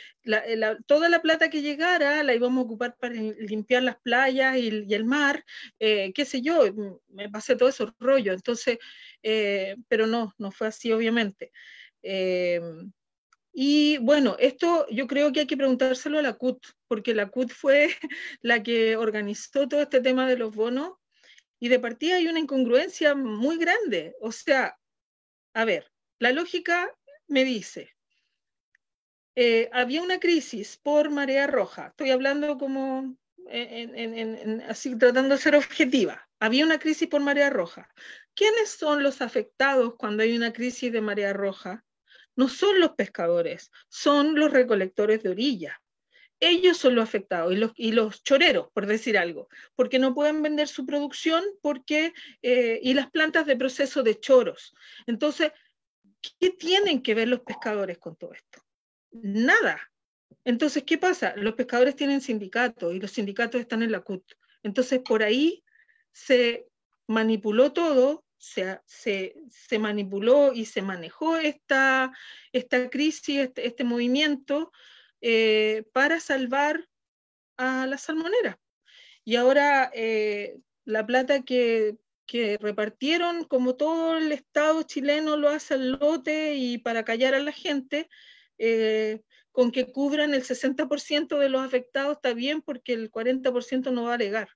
toda la plata que llegara la íbamos a ocupar para limpiar las playas y, el mar, eh, qué sé yo, me pasé todo esos rollo. Entonces, pero no, no fue así, obviamente. Y bueno, esto yo creo que hay que preguntárselo a la CUT, porque la CUT fue la que organizó todo este tema de los bonos y de partida hay una incongruencia muy grande. O sea, a ver, la lógica me dice, eh, había una crisis por marea roja, estoy hablando como así tratando de ser objetiva, había una crisis por marea roja. ¿Quiénes son los afectados cuando hay una crisis de marea roja? No son los pescadores, son los recolectores de orilla. Ellos son los afectados y los, y los choreros, por decir algo, porque no pueden vender su producción porque, eh, y las plantas de proceso de choros. Entonces, ¿qué tienen que ver los pescadores con todo esto? Nada. Entonces, ¿qué pasa? Los pescadores tienen sindicatos y los sindicatos están en la CUT. Entonces, por ahí se manipuló todo se, manipuló y se manejó esta, esta crisis, este, este movimiento, eh, para salvar a la salmonera. Y ahora eh, la plata que, repartieron, como todo el Estado chileno lo hace al lote y para callar a la gente, eh, con que cubran el 60% de los afectados está bien porque el 40% no va a alegar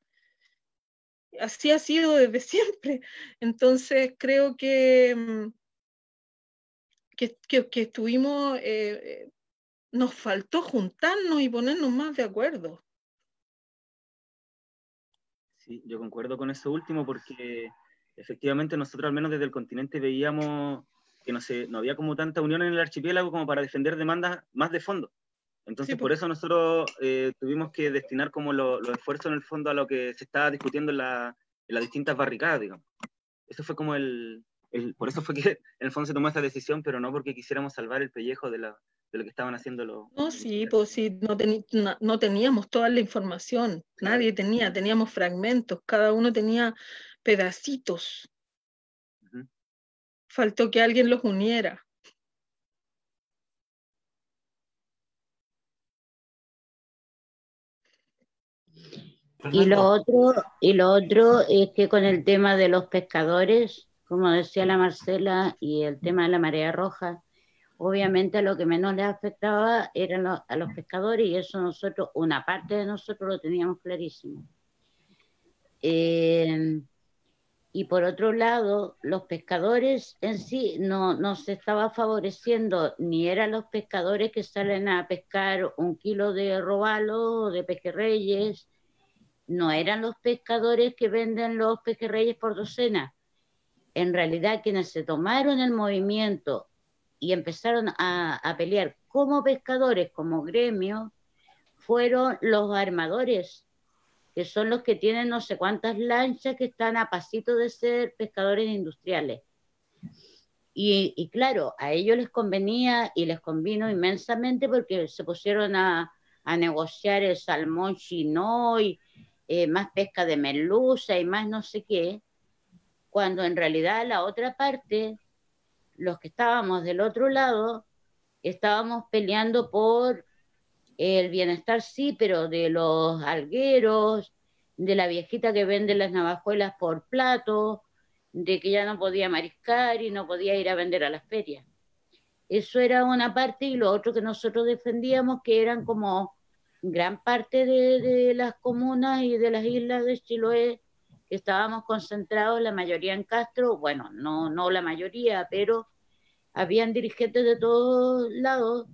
así ha sido desde siempre. Entonces creo que, mm, que, estuvimos, eh, eh, nos faltó juntarnos y ponernos más de acuerdo. Sí, yo concuerdo con eso último porque efectivamente nosotros al menos desde el continente veíamos que no, se, no había como tanta unión en el archipiélago como para defender demandas más de fondo. Entonces, por eso nosotros eh, tuvimos que destinar como los esfuerzos en el fondo a lo que se estaba discutiendo en, la, en, las distintas barricadas, digamos. Eso fue como el, el, Por eso fue que en el fondo se tomó esa decisión, pero no porque quisiéramos salvar el pellejo de, la, de lo que estaban haciendo los... No, sí, pues sí, no, no, teníamos toda la información, nadie tenía, teníamos fragmentos, cada uno tenía pedacitos. Faltó que alguien los uniera. Y lo otro, y lo otro es que con el tema de los pescadores, como decía la Marcela, y el tema de la marea roja, obviamente lo que menos les afectaba eran a los pescadores y eso nosotros, una parte de nosotros lo teníamos clarísimo. Eh, y por otro lado, los pescadores en sí no, no se estaba favoreciendo, ni eran los pescadores que salen a pescar un kilo de robalo o de pejerreyes, no eran los pescadores que venden los pejerreyes por docena. En realidad, quienes se tomaron el movimiento y empezaron a, pelear como pescadores, como gremio, fueron los armadores, que son los que tienen no sé cuántas lanchas que están a pasito de ser pescadores industriales. Y, claro, a ellos les convenía y les convino inmensamente porque se pusieron a, a negociar el salmón chinoy eh, más pesca de merluza y más no sé qué, cuando en realidad la otra parte, los que estábamos del otro lado, estábamos peleando por el bienestar, sí, pero de los algueros, de la viejita que vende las navajuelas por plato, de que ya no podía mariscar y no podía ir a vender a las ferias. Eso era una parte y lo otro que nosotros defendíamos que eran como gran parte de, las comunas y de las islas de Chiloé que estábamos concentrados, la mayoría en Castro, bueno, no, no la mayoría, pero habían dirigentes de todos lados,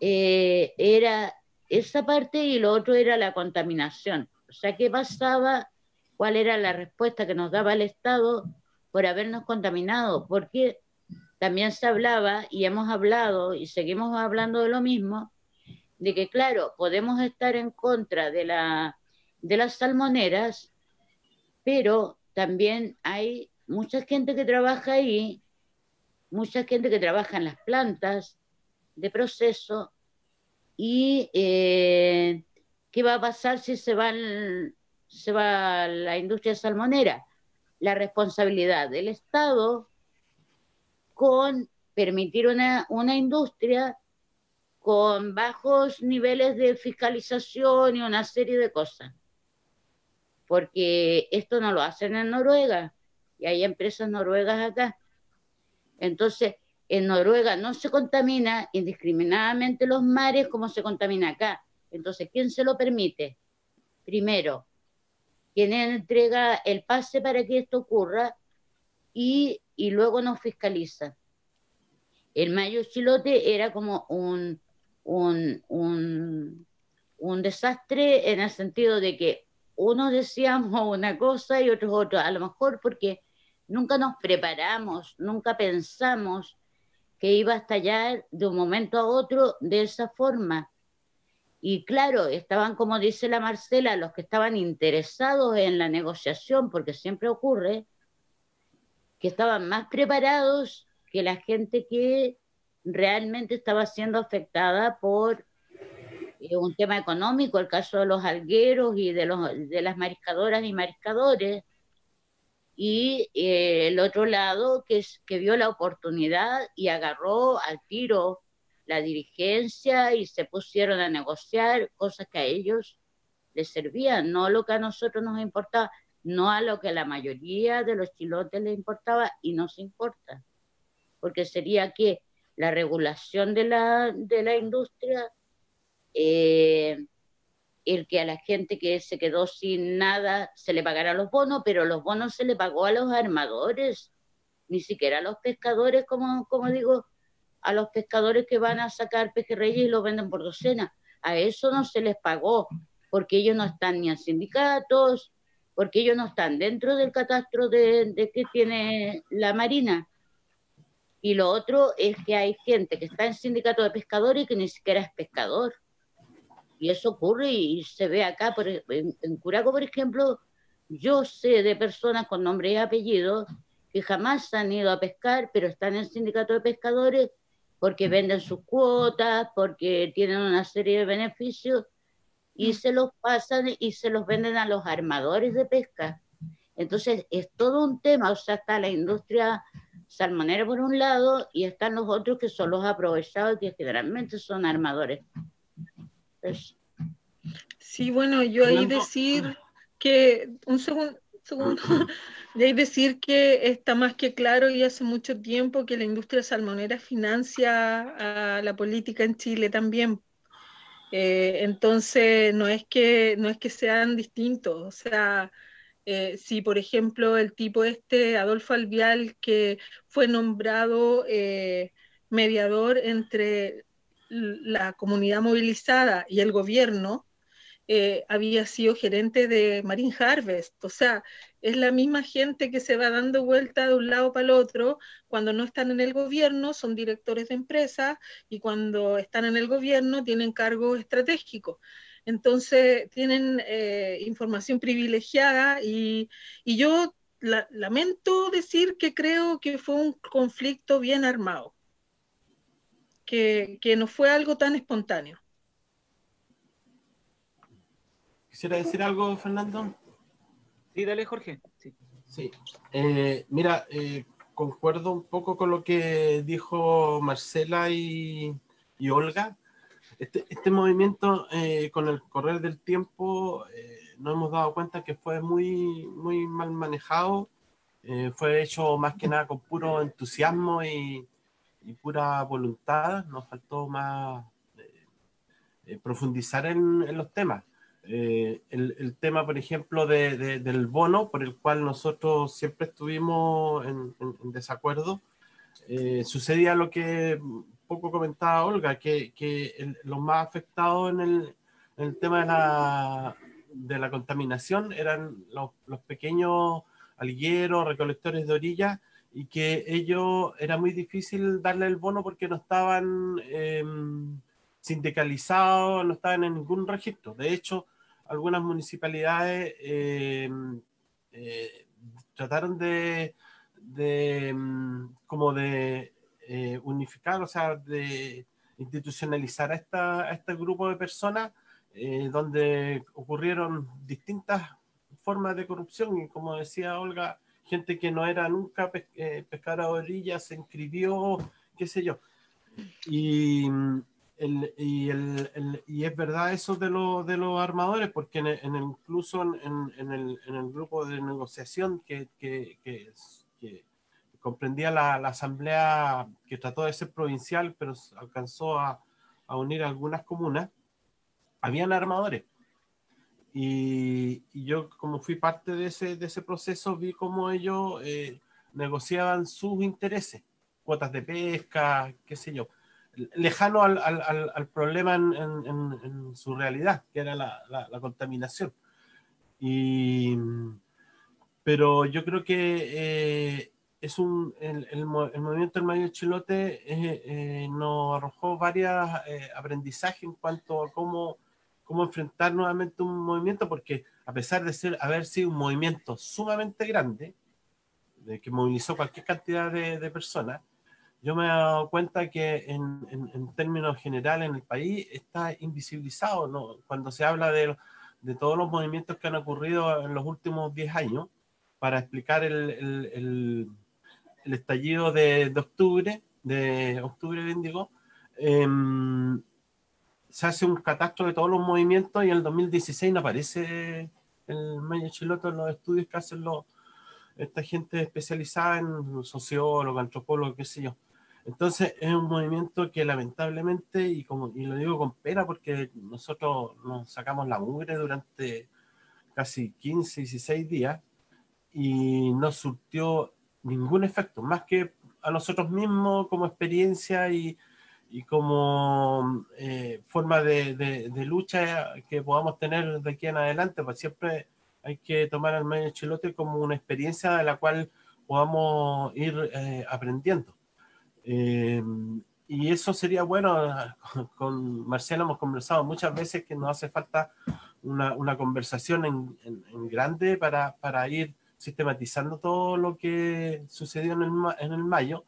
eh, era esa parte y lo otro era la contaminación. O sea, ¿qué pasaba? ¿Cuál era la respuesta que nos daba el Estado por habernos contaminado? Porque también se hablaba y hemos hablado y seguimos hablando de lo mismo, de que, claro, podemos estar en contra de, la, de las salmoneras, pero también hay mucha gente que trabaja ahí, mucha gente que trabaja en las plantas de proceso, ¿Y eh, qué va a pasar si se va, se va la industria salmonera? La responsabilidad del Estado con permitir una, una industria con bajos niveles de fiscalización y una serie de cosas. Porque esto no lo hacen en Noruega y hay empresas noruegas acá. Entonces, en Noruega no se contamina indiscriminadamente los mares como se contamina acá. Entonces, ¿quién se lo permite? Primero, quien entrega el pase para que esto ocurra y, y luego nos fiscaliza. El mayo chilote era como un, un, un, un desastre en el sentido de que unos decíamos una cosa y otros otra, a lo mejor porque nunca nos preparamos, nunca pensamos que iba a estallar de un momento a otro de esa forma. Y claro, estaban, como dice la Marcela, los que estaban interesados en la negociación, porque siempre ocurre, que estaban más preparados que la gente que realmente estaba siendo afectada por eh, un tema económico, el caso de los algueros y de, los, de las mariscadoras y mariscadores, y eh, el otro lado que, es, que vio la oportunidad y agarró al tiro la dirigencia y se pusieron a negociar cosas que a ellos les servían, no lo que a nosotros nos importaba, no a lo que a la mayoría de los chilotes les importaba y nos importa, porque sería que la regulación de la, de la industria eh, el que a la gente que se quedó sin nada se le pagara los bonos, pero los bonos se le pagó a los armadores, ni siquiera a los pescadores, como, como digo, a los pescadores que van a sacar pejerreyes y los venden por docena. A eso no se les pagó, porque ellos no están ni en sindicatos, porque ellos no están dentro del catastro de, de que tiene la Marina. Y lo otro es que hay gente que está en sindicato de pescadores y que ni siquiera es pescador. Y eso ocurre y, se ve acá, por, en, en, Curaco, por ejemplo, yo sé de personas con nombre y apellido que jamás han ido a pescar, pero están en sindicato de pescadores porque venden sus cuotas, porque tienen una serie de beneficios y se los pasan y se los venden a los armadores de pesca. Entonces es todo un tema, o sea, está la industria salmonera por un lado y están los otros que son los aprovechados, que generalmente son armadores. Sí, bueno, yo ahí decir que, un segundo, segundo, de ahí decir que está más que claro y hace mucho tiempo que la industria salmonera financia a la política en Chile también. Eh, entonces, no es, que, no es que sean distintos, o sea, eh, si por ejemplo el tipo este, Adolfo Alvial, que fue nombrado eh, mediador entre la comunidad movilizada y el gobierno, eh, había sido gerente de Marine Harvest. O sea, es la misma gente que se va dando vuelta de un lado para el otro. Cuando no están en el gobierno, son directores de empresas y cuando están en el gobierno tienen cargos estratégicos. Entonces, tienen eh, información privilegiada y, y yo lamento decir que creo que fue un conflicto bien armado que, no fue algo tan espontáneo. ¿Quisiera decir algo, Fernando? Sí, dale, Jorge. Sí. Eh, mira, eh, concuerdo un poco con lo que dijo Marcela y, Olga. Este, este movimiento, eh, con el correr del tiempo, nos hemos dado cuenta que fue muy, muy mal manejado. fue hecho más que nada con puro entusiasmo y, y pura voluntad, nos faltó más eh, eh, profundizar en, los temas. Eh, el, tema, por ejemplo, del bono, por el cual nosotros siempre estuvimos en, desacuerdo, sucedía lo que poco comentaba Olga, que, que los más afectados en el, tema de la, de la contaminación eran los, los pequeños algueros, recolectores de orillas, y que ellos era muy difícil darle el bono porque no estaban em, sindicalizados, no estaban en ningún registro. De hecho, algunas municipalidades em, eh, trataron de, de em, como de eh, unificar, o sea, de institucionalizar a, esta, a este grupo de personas eh, donde ocurrieron distintas formas de corrupción y como decía Olga, gente que no era nunca eh, pescadora de orilla se inscribió, qué sé yo. Y, el, y, el, y, es verdad eso de, lo, de los armadores, porque incluso en, en, el, en, el, grupo de negociación que, que, que, que comprendía la, la, asamblea que trató de ser provincial, pero alcanzó a, a unir algunas comunas, habían armadores. Y, y, yo, como fui parte de ese, de ese proceso, vi cómo ellos eh, negociaban sus intereses, cuotas de pesca, qué sé yo, lejano al, al, al problema en, en, en, su realidad, que era la, la, la contaminación. Y, pero yo creo que eh, es un, el, el, el, movimiento del Mayo Chilote eh, eh, nos arrojó varios eh, aprendizajes en cuanto a cómo, cómo enfrentar nuevamente un movimiento, porque a pesar de ser, haber sido un movimiento sumamente grande, de que movilizó cualquier cantidad de, de personas, yo me he dado cuenta que en, en, en, términos generales en el país está invisibilizado, ¿no? Cuando se habla de, de todos los movimientos que han ocurrido en los últimos 10 años, para explicar el, el, el estallido de, de, octubre, de octubre bien digo, eh, se hace un catastro de todos los movimientos y en el 2016 no aparece el Maya Chiloto en los estudios que hacen los, esta gente especializada en sociólogo, antropólogo, qué sé yo. Entonces es un movimiento que lamentablemente, y, como, y lo digo con pena porque nosotros nos sacamos la mugre durante casi 15, 16 días y no surtió ningún efecto, más que a nosotros mismos como experiencia y, y como eh, forma de, de, lucha que podamos tener de aquí en adelante, pues siempre hay que tomar al medio chilote como una experiencia de la cual podamos ir eh, aprendiendo. Eh, y eso sería bueno, con Marcela hemos conversado muchas veces que nos hace falta una, una conversación en, en, en grande para, para ir sistematizando todo lo que sucedió en el, en el mayo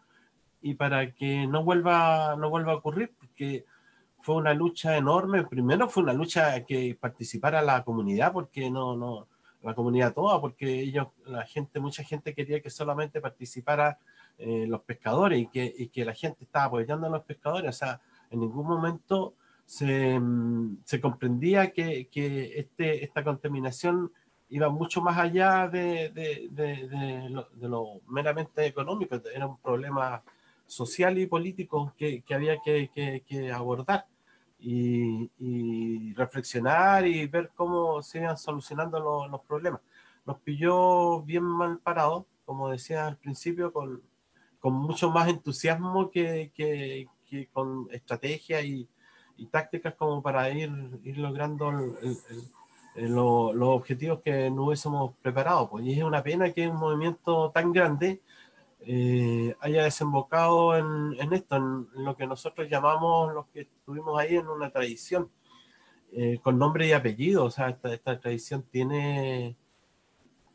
y para que no vuelva, no vuelva a ocurrir, porque fue una lucha enorme. Primero fue una lucha que participara la comunidad, porque no, no, la comunidad toda, porque ellos, la gente, mucha gente quería que solamente participara eh, los pescadores y que, y que la gente estaba apoyando a los pescadores. O sea, en ningún momento se, se comprendía que, que este, esta contaminación iba mucho más allá de, de, de, de, lo, lo meramente económico, era un problema social y político que, que había que, que, que abordar y, y, reflexionar y ver cómo se iban solucionando los, los problemas. Nos pilló bien mal parados, como decía al principio, con, con mucho más entusiasmo que, con estrategia y, y, tácticas como para ir, ir logrando el, el, lo, los objetivos que no hubiésemos preparado. Pues, y es una pena que un movimiento tan grande eh, haya desembocado en, esto, en, lo que nosotros llamamos, los que estuvimos ahí, en una tradición eh, con nombre y apellido. O sea, esta, tradición tiene,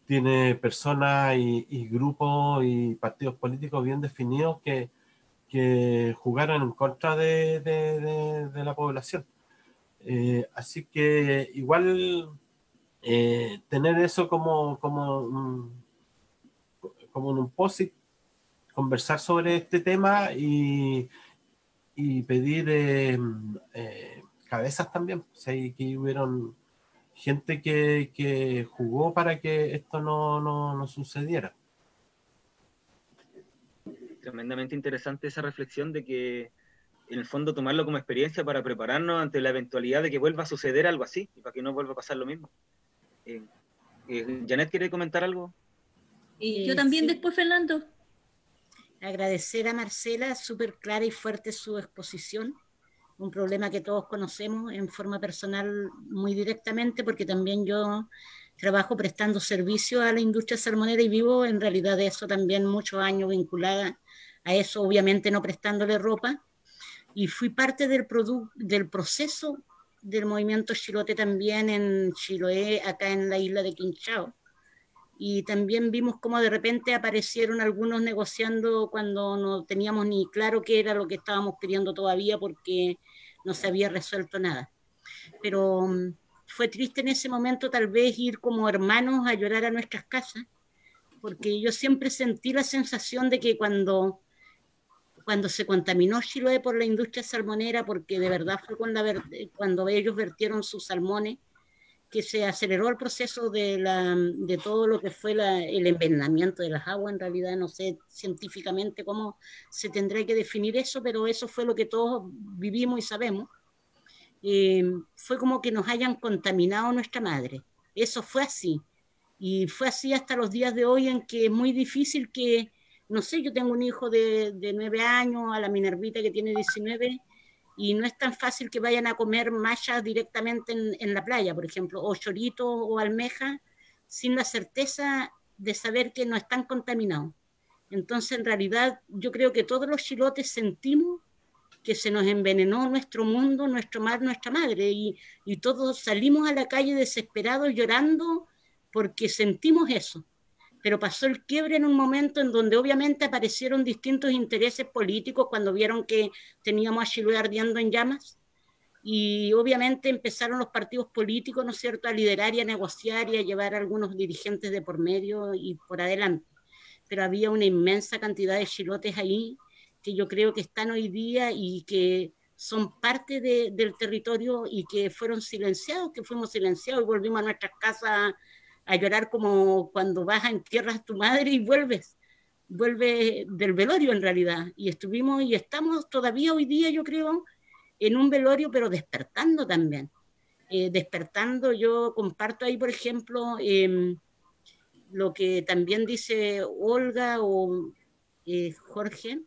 tiene personas y, grupos y partidos políticos bien definidos que, jugaron en contra de la población. Eh, así que igual eh, tener eso como, como, como en un posit conversar sobre este tema y, y pedir eh, cabezas también. O sea, que hubieron gente que, que, jugó para que esto no, no, no, sucediera. Tremendamente interesante esa reflexión de que en el fondo tomarlo como experiencia para prepararnos ante la eventualidad de que vuelva a suceder algo así y para que no vuelva a pasar lo mismo. Eh, eh Janet, ¿quiere comentar algo? Y yo también sí. después, Fernando agradecer a Marcela, súper clara y fuerte su exposición, un problema que todos conocemos en forma personal muy directamente, porque también yo trabajo prestando servicio a la industria salmonera y vivo en realidad de eso también muchos años vinculada a eso, obviamente no prestándole ropa, y fui parte del, del proceso del movimiento Chilote también en Chiloé, acá en la isla de Quinchao y también vimos cómo de repente aparecieron algunos negociando cuando no teníamos ni claro qué era lo que estábamos pidiendo todavía porque no se había resuelto nada. Pero mm, fue triste en ese momento tal vez ir como hermanos a llorar a nuestras casas, porque yo siempre sentí la sensación de que cuando, cuando se contaminó Chiloé por la industria salmonera, porque de verdad fue cuando ellos vertieron sus salmones, que se aceleró el proceso de, la, de todo lo que fue el envenenamiento de las aguas. En realidad no sé científicamente cómo se tendrá que definir eso, pero eso fue lo que todos vivimos y sabemos. Eh, fue como que nos hayan contaminado nuestra madre. Eso fue así. Y fue así hasta los días de hoy en que es muy difícil que, no sé, yo tengo un hijo de, de 9 años, a la Minervita que tiene 19, y no es tan fácil que vayan a comer mayas directamente en, la playa, por ejemplo, o chorito o almeja, sin la certeza de saber que no están contaminados. Entonces, en realidad, yo creo que todos los chilotes sentimos que se nos envenenó nuestro mundo, nuestro mar, nuestra madre, y todos salimos a la calle desesperados, llorando, porque sentimos eso pero pasó el quiebre en un momento en donde obviamente aparecieron distintos intereses políticos cuando vieron que teníamos a Chiloé ardiendo en llamas. Y obviamente empezaron los partidos políticos, ¿no es cierto?, a liderar y a negociar y a llevar a algunos dirigentes de por medio y por adelante. Pero había una inmensa cantidad de chilotes ahí que yo creo que están hoy día y que son parte del territorio y que fueron silenciados, que fuimos silenciados y volvimos a nuestras casas a llorar como cuando vas a entierras a tu madre y vuelves, vuelves del velorio en realidad. Y estuvimos y estamos todavía hoy día, yo creo, en un velorio, pero despertando también. Eh, despertando, yo comparto ahí, por ejemplo, em, lo que también dice Olga o eh, Jorge,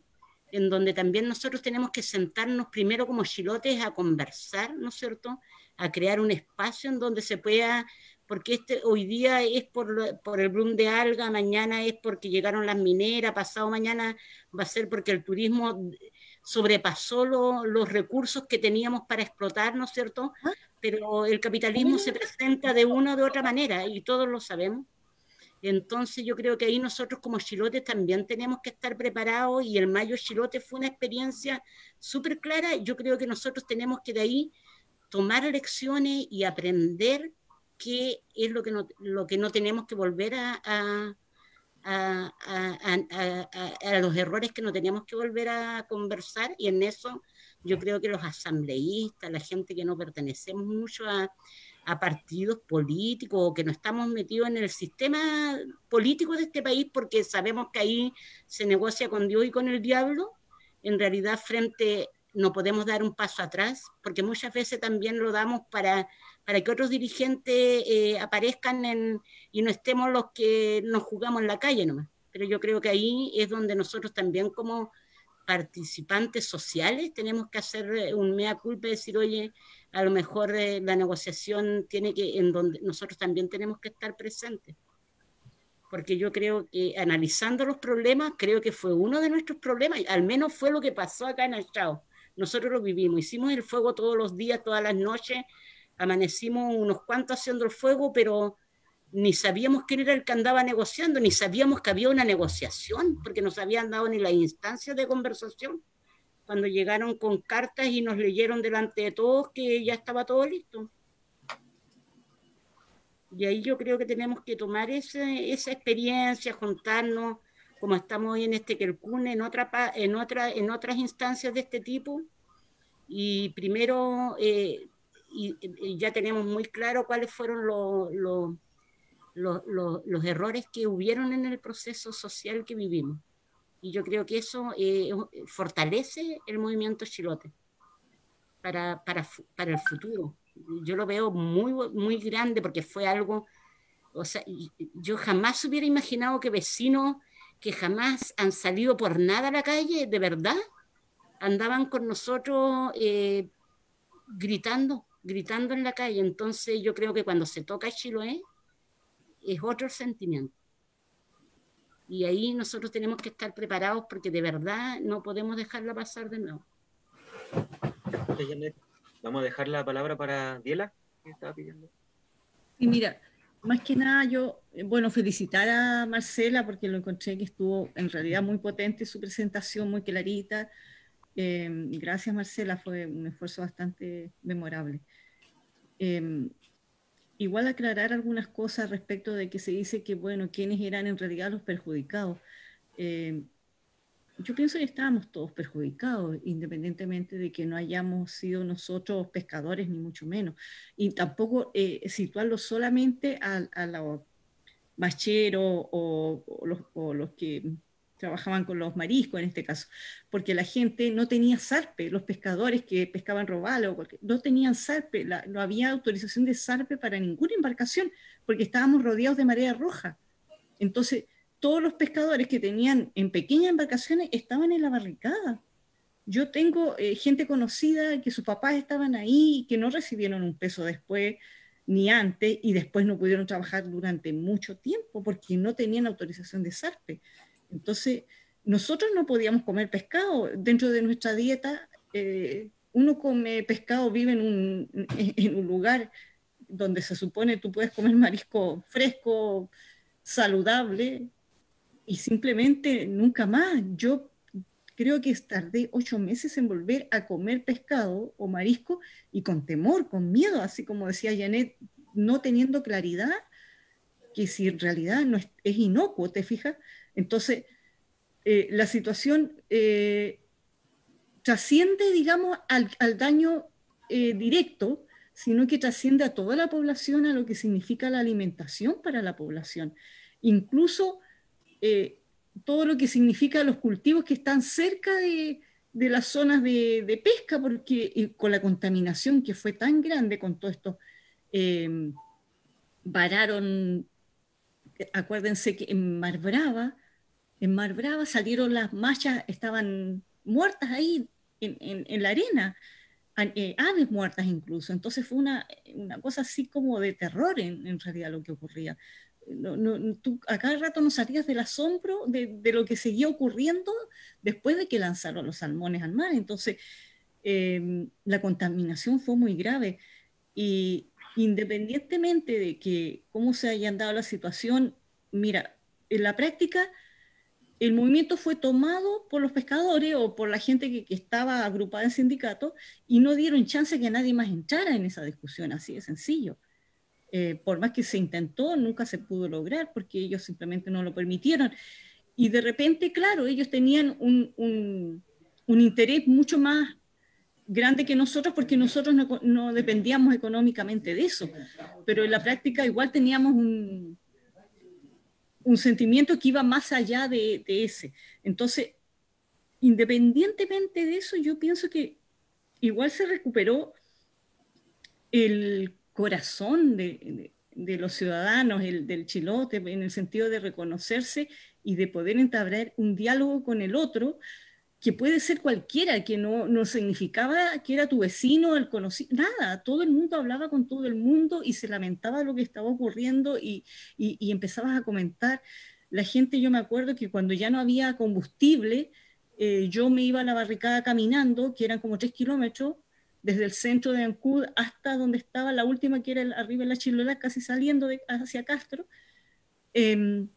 en donde también nosotros tenemos que sentarnos primero como chilotes a conversar, ¿no es cierto? A crear un espacio en donde se pueda porque este, hoy día es por, por el boom de alga, mañana es porque llegaron las mineras, pasado mañana va a ser porque el turismo sobrepasó los recursos que teníamos para explotar, ¿no es cierto? Ah. Pero el capitalismo se presenta de una o de otra manera y todos lo sabemos. Entonces yo creo que ahí nosotros como chilotes también tenemos que estar preparados y el Mayo Chilote fue una experiencia súper clara. Yo creo que nosotros tenemos que de ahí tomar lecciones y aprender qué es lo que no, lo que no tenemos que volver a, a, a, los errores que no tenemos que volver a conversar y en eso yo creo que los asambleístas, la gente que no pertenecemos mucho a, partidos políticos o que no estamos metidos en el sistema político de este país porque sabemos que ahí se negocia con Dios y con el diablo, en realidad frente no podemos dar un paso atrás porque muchas veces también lo damos para para que otros dirigentes eh, aparezcan en, y no estemos los que nos jugamos en la calle nomás. Pero yo creo que ahí es donde nosotros también como participantes sociales tenemos que hacer eh, un mea culpa y decir, oye, a lo mejor eh, la negociación tiene que, en donde nosotros también tenemos que estar presentes. Porque yo creo que analizando los problemas, creo que fue uno de nuestros problemas, al menos fue lo que pasó acá en el Chao. Nosotros lo vivimos, hicimos el fuego todos los días, todas las noches, amanecimos unos cuantos haciendo el fuego, pero ni sabíamos quién era el que andaba negociando, ni sabíamos que había una negociación, porque nos habían dado ni la instancia de conversación. Cuando llegaron con cartas y nos leyeron delante de todos que ya estaba todo listo. Y ahí yo creo que tenemos que tomar ese, esa experiencia, juntarnos, como estamos hoy en este otra, en, otra, en otras instancias de este tipo, y primero eh, y, ya tenemos muy claro cuáles fueron los, los, errores que hubieron en el proceso social que vivimos. Y yo creo que eso eh, fortalece el movimiento chilote para, para, para, el futuro. Yo lo veo muy, muy grande porque fue algo, o sea, yo jamás hubiera imaginado que vecinos que jamás han salido por nada a la calle, de verdad, andaban con nosotros eh, gritando gritando en la calle. Entonces yo creo que cuando se toca Chiloé es otro sentimiento. Y ahí nosotros tenemos que estar preparados porque de verdad no podemos dejarla pasar de nuevo. Vamos a dejar la palabra para Diela, Y mira, más que nada yo, bueno, felicitar a Marcela porque lo encontré que estuvo en realidad muy potente su presentación, muy clarita. Em, gracias Marcela, fue un esfuerzo bastante memorable. Em, igual aclarar algunas cosas respecto de que se dice que, bueno, quiénes eran en realidad los perjudicados. Em, yo pienso que estábamos todos perjudicados, independientemente de que no hayamos sido nosotros pescadores, ni mucho menos. Y tampoco eh, situarlo solamente a, los bacheros o, o, los, que trabajaban con los mariscos en este caso, porque la gente no tenía zarpe, los pescadores que pescaban robalo, no tenían zarpe, no había autorización de zarpe para ninguna embarcación, porque estábamos rodeados de marea roja. Entonces, todos los pescadores que tenían en pequeñas embarcaciones estaban en la barricada. Yo tengo eh, gente conocida que sus papás estaban ahí que no recibieron un peso después ni antes y después no pudieron trabajar durante mucho tiempo porque no tenían autorización de SARPE. Entonces, nosotros no podíamos comer pescado. Dentro de nuestra dieta, eh, uno come pescado, vive en un, en un lugar donde se supone tú puedes comer marisco fresco, saludable, y simplemente nunca más. Yo creo que tardé ocho meses en volver a comer pescado o marisco y con temor, con miedo, así como decía Janet, no teniendo claridad que si en realidad no es, inocuo, ¿te fijas? Entonces, eh, la situación eh, trasciende, digamos, al, daño eh, directo, sino que trasciende a toda la población, a lo que significa la alimentación para la población. Incluso todo lo que significa los cultivos que están cerca de, las zonas de, pesca, porque con la contaminación que fue tan grande con todo esto, vararon, acuérdense que en Mar Brava, en Mar Brava salieron las machas, estaban muertas ahí en, la arena, aves muertas incluso. Entonces fue una, cosa así como de terror en, realidad lo que ocurría no, no, tú a cada rato nos salías del asombro de, lo que seguía ocurriendo después de que lanzaron los salmones al mar. Entonces, em, la contaminación fue muy grave. Y independientemente de que cómo se hayan dado la situación, mira, en la práctica el movimiento fue tomado por los pescadores o por la gente que, estaba agrupada en sindicato y no dieron chance que nadie más entrara en esa discusión, así de sencillo. Eh, por más que se intentó, nunca se pudo lograr porque ellos simplemente no lo permitieron. Y de repente, claro, ellos tenían un, un, interés mucho más grande que nosotros porque nosotros no, dependíamos económicamente de eso, pero en la práctica igual teníamos un, un sentimiento que iba más allá de, de ese. Entonces, independientemente de eso, yo pienso que igual se recuperó el corazón de, los ciudadanos, el, del chilote, en el sentido de reconocerse y de poder entablar un diálogo con el otro, que puede ser cualquiera, que no, no significaba que era tu vecino, el conocido, nada, todo el mundo hablaba con todo el mundo y se lamentaba lo que estaba ocurriendo y, y, empezabas a comentar. La gente, yo me acuerdo que cuando ya no había combustible, eh, yo me iba a la barricada caminando, que eran como tres kilómetros, desde el centro de Ancud hasta donde estaba la última, que era arriba en la Chilola, casi saliendo hacia Castro. Em,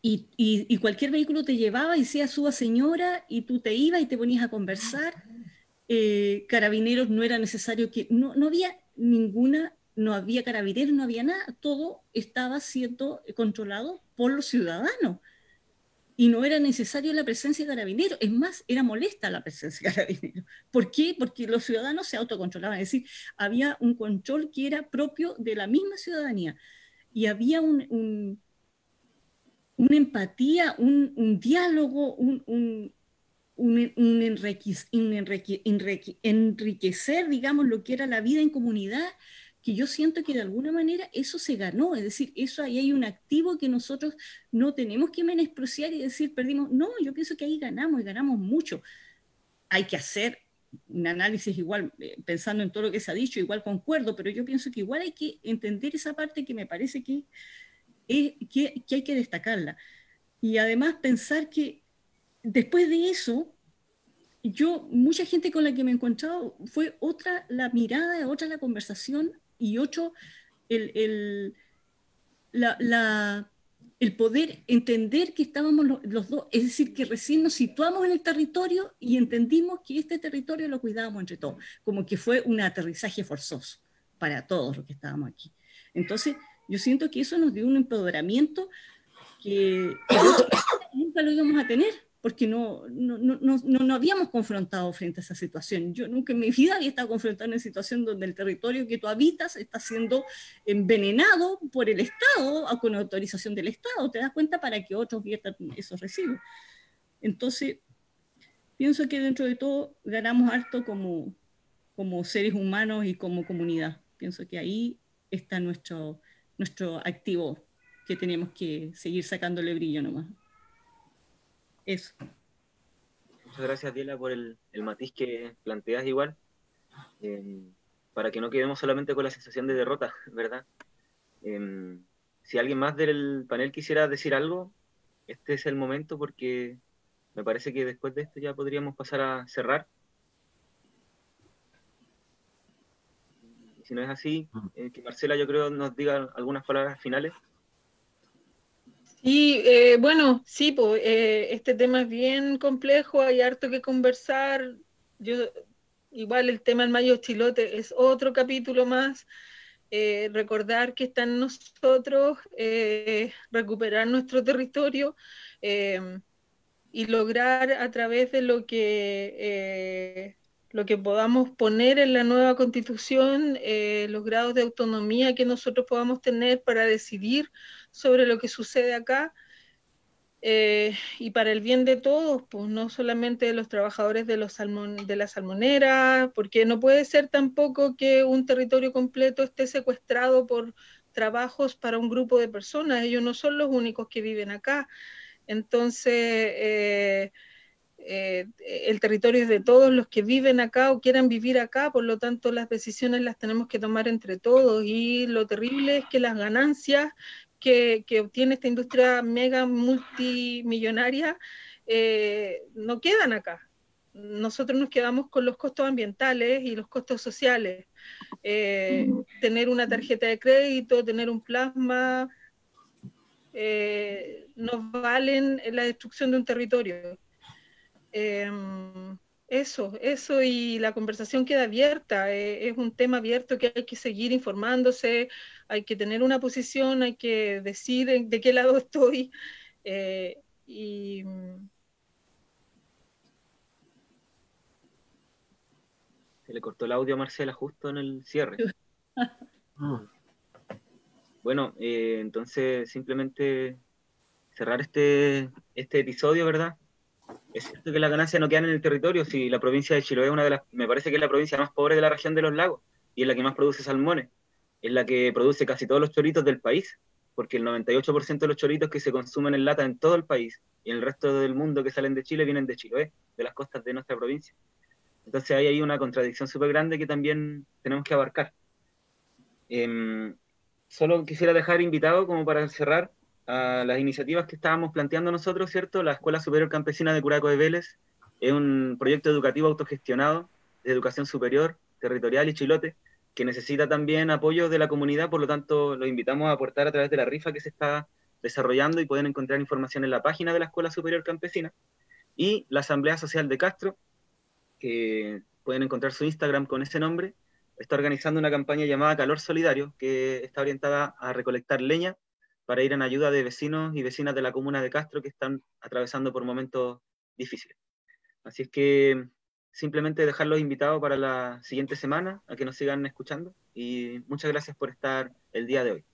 y, y, cualquier vehículo te llevaba y decía, suba señora, y tú te ibas y te ponías a conversar. Eh, carabineros no era necesario que, no, no había ninguna, no había carabineros, no había nada, todo estaba siendo controlado por los ciudadanos y no era necesario la presencia de carabineros, es más, era molesta la presencia de carabineros. ¿Por qué? Porque los ciudadanos se autocontrolaban, es decir, había un control que era propio de la misma ciudadanía y había un, una empatía, un, diálogo, un, un, un enriquecer, digamos, lo que era la vida en comunidad que yo siento que de alguna manera eso se ganó, es decir, eso ahí hay un activo que nosotros no tenemos que menospreciar y decir perdimos, no, yo pienso que ahí ganamos y ganamos mucho. Hay que hacer un análisis igual, eh, pensando en todo lo que se ha dicho, igual concuerdo, pero yo pienso que igual hay que entender esa parte que me parece que, que, que hay que destacarla. Y además pensar que después de eso, yo, mucha gente con la que me he encontrado, fue otra la mirada, otra la conversación y ocho, el, la, el poder entender que estábamos los, dos, es decir, que recién nos situamos en el territorio y entendimos que este territorio lo cuidábamos entre todos, como que fue un aterrizaje forzoso para todos los que estábamos aquí. Entonces, yo siento que eso nos dio un empoderamiento que nunca lo íbamos a tener, porque no, no, no, no, habíamos confrontado frente a esa situación. Yo nunca en mi vida había estado confrontado en una situación donde el territorio que tú habitas está siendo envenenado por el Estado o con autorización del Estado. Te das cuenta para que otros viertan esos residuos. Entonces, pienso que dentro de todo ganamos harto como, como seres humanos y como comunidad. Pienso que ahí está nuestro, nuestro activo que tenemos que seguir sacándole brillo nomás. Eso. Muchas gracias, Diela, por el, matiz que planteas igual, em, para que no quedemos solamente con la sensación de derrota, ¿verdad? Em, si alguien más del panel quisiera decir algo, este es el momento porque me parece que después de esto ya podríamos pasar a cerrar. Si no es así, mm. eh, que Marcela yo creo nos diga algunas palabras finales. Y eh, bueno, sí, pues, este tema es bien complejo, hay harto que conversar. Yo, igual el tema del Mayo Chilote es otro capítulo más. Eh, recordar que está en nosotros recuperar nuestro territorio y lograr a través de lo que lo que podamos poner en la nueva constitución, los grados de autonomía que nosotros podamos tener para decidir sobre lo que sucede acá eh, y para el bien de todos, pues no solamente de los trabajadores de, los de la salmonera, porque no puede ser tampoco que un territorio completo esté secuestrado por trabajos para un grupo de personas, ellos no son los únicos que viven acá. Entonces, eh, eh, el territorio es de todos los que viven acá o quieran vivir acá, por lo tanto las decisiones las tenemos que tomar entre todos y lo terrible es que las ganancias que, obtiene esta industria mega multimillonaria eh, no quedan acá. Nosotros nos quedamos con los costos ambientales y los costos sociales. Eh, tener una tarjeta de crédito, tener un plasma, eh, nos valen la destrucción de un territorio. Eso, eso y la conversación queda abierta, es un tema abierto que hay que seguir informándose, hay que tener una posición, hay que decir de qué lado estoy. Eh, y, Se le cortó el audio a Marcela justo en el cierre. bueno, eh, entonces simplemente cerrar este, este episodio, ¿verdad? Es cierto que las ganancias no quedan en el territorio, si la provincia de Chiloé es una de las, me parece que es la provincia más pobre de la región de los lagos y es la que más produce salmones es la que produce casi todos los choritos del país, porque el 98% de los choritos que se consumen en lata en todo el país y en el resto del mundo que salen de Chile vienen de Chiloé, de las costas de nuestra provincia. Entonces hay ahí una contradicción súper grande que también tenemos que abarcar. Em, solo quisiera dejar invitado, como para cerrar, a las iniciativas que estábamos planteando nosotros, ¿cierto? La Escuela Superior Campesina de Curaco de Vélez es un proyecto educativo autogestionado de educación superior, territorial y chilote, que necesita también apoyo de la comunidad, por lo tanto los invitamos a aportar a través de la rifa que se está desarrollando y pueden encontrar información en la página de la Escuela Superior Campesina y la Asamblea Social de Castro, que pueden encontrar su Instagram con ese nombre, está organizando una campaña llamada Calor Solidario, que está orientada a recolectar leña para ir en ayuda de vecinos y vecinas de la comuna de Castro que están atravesando por momentos difíciles. Así es que simplemente dejarlos invitados para la siguiente semana a que nos sigan escuchando y muchas gracias por estar el día de hoy.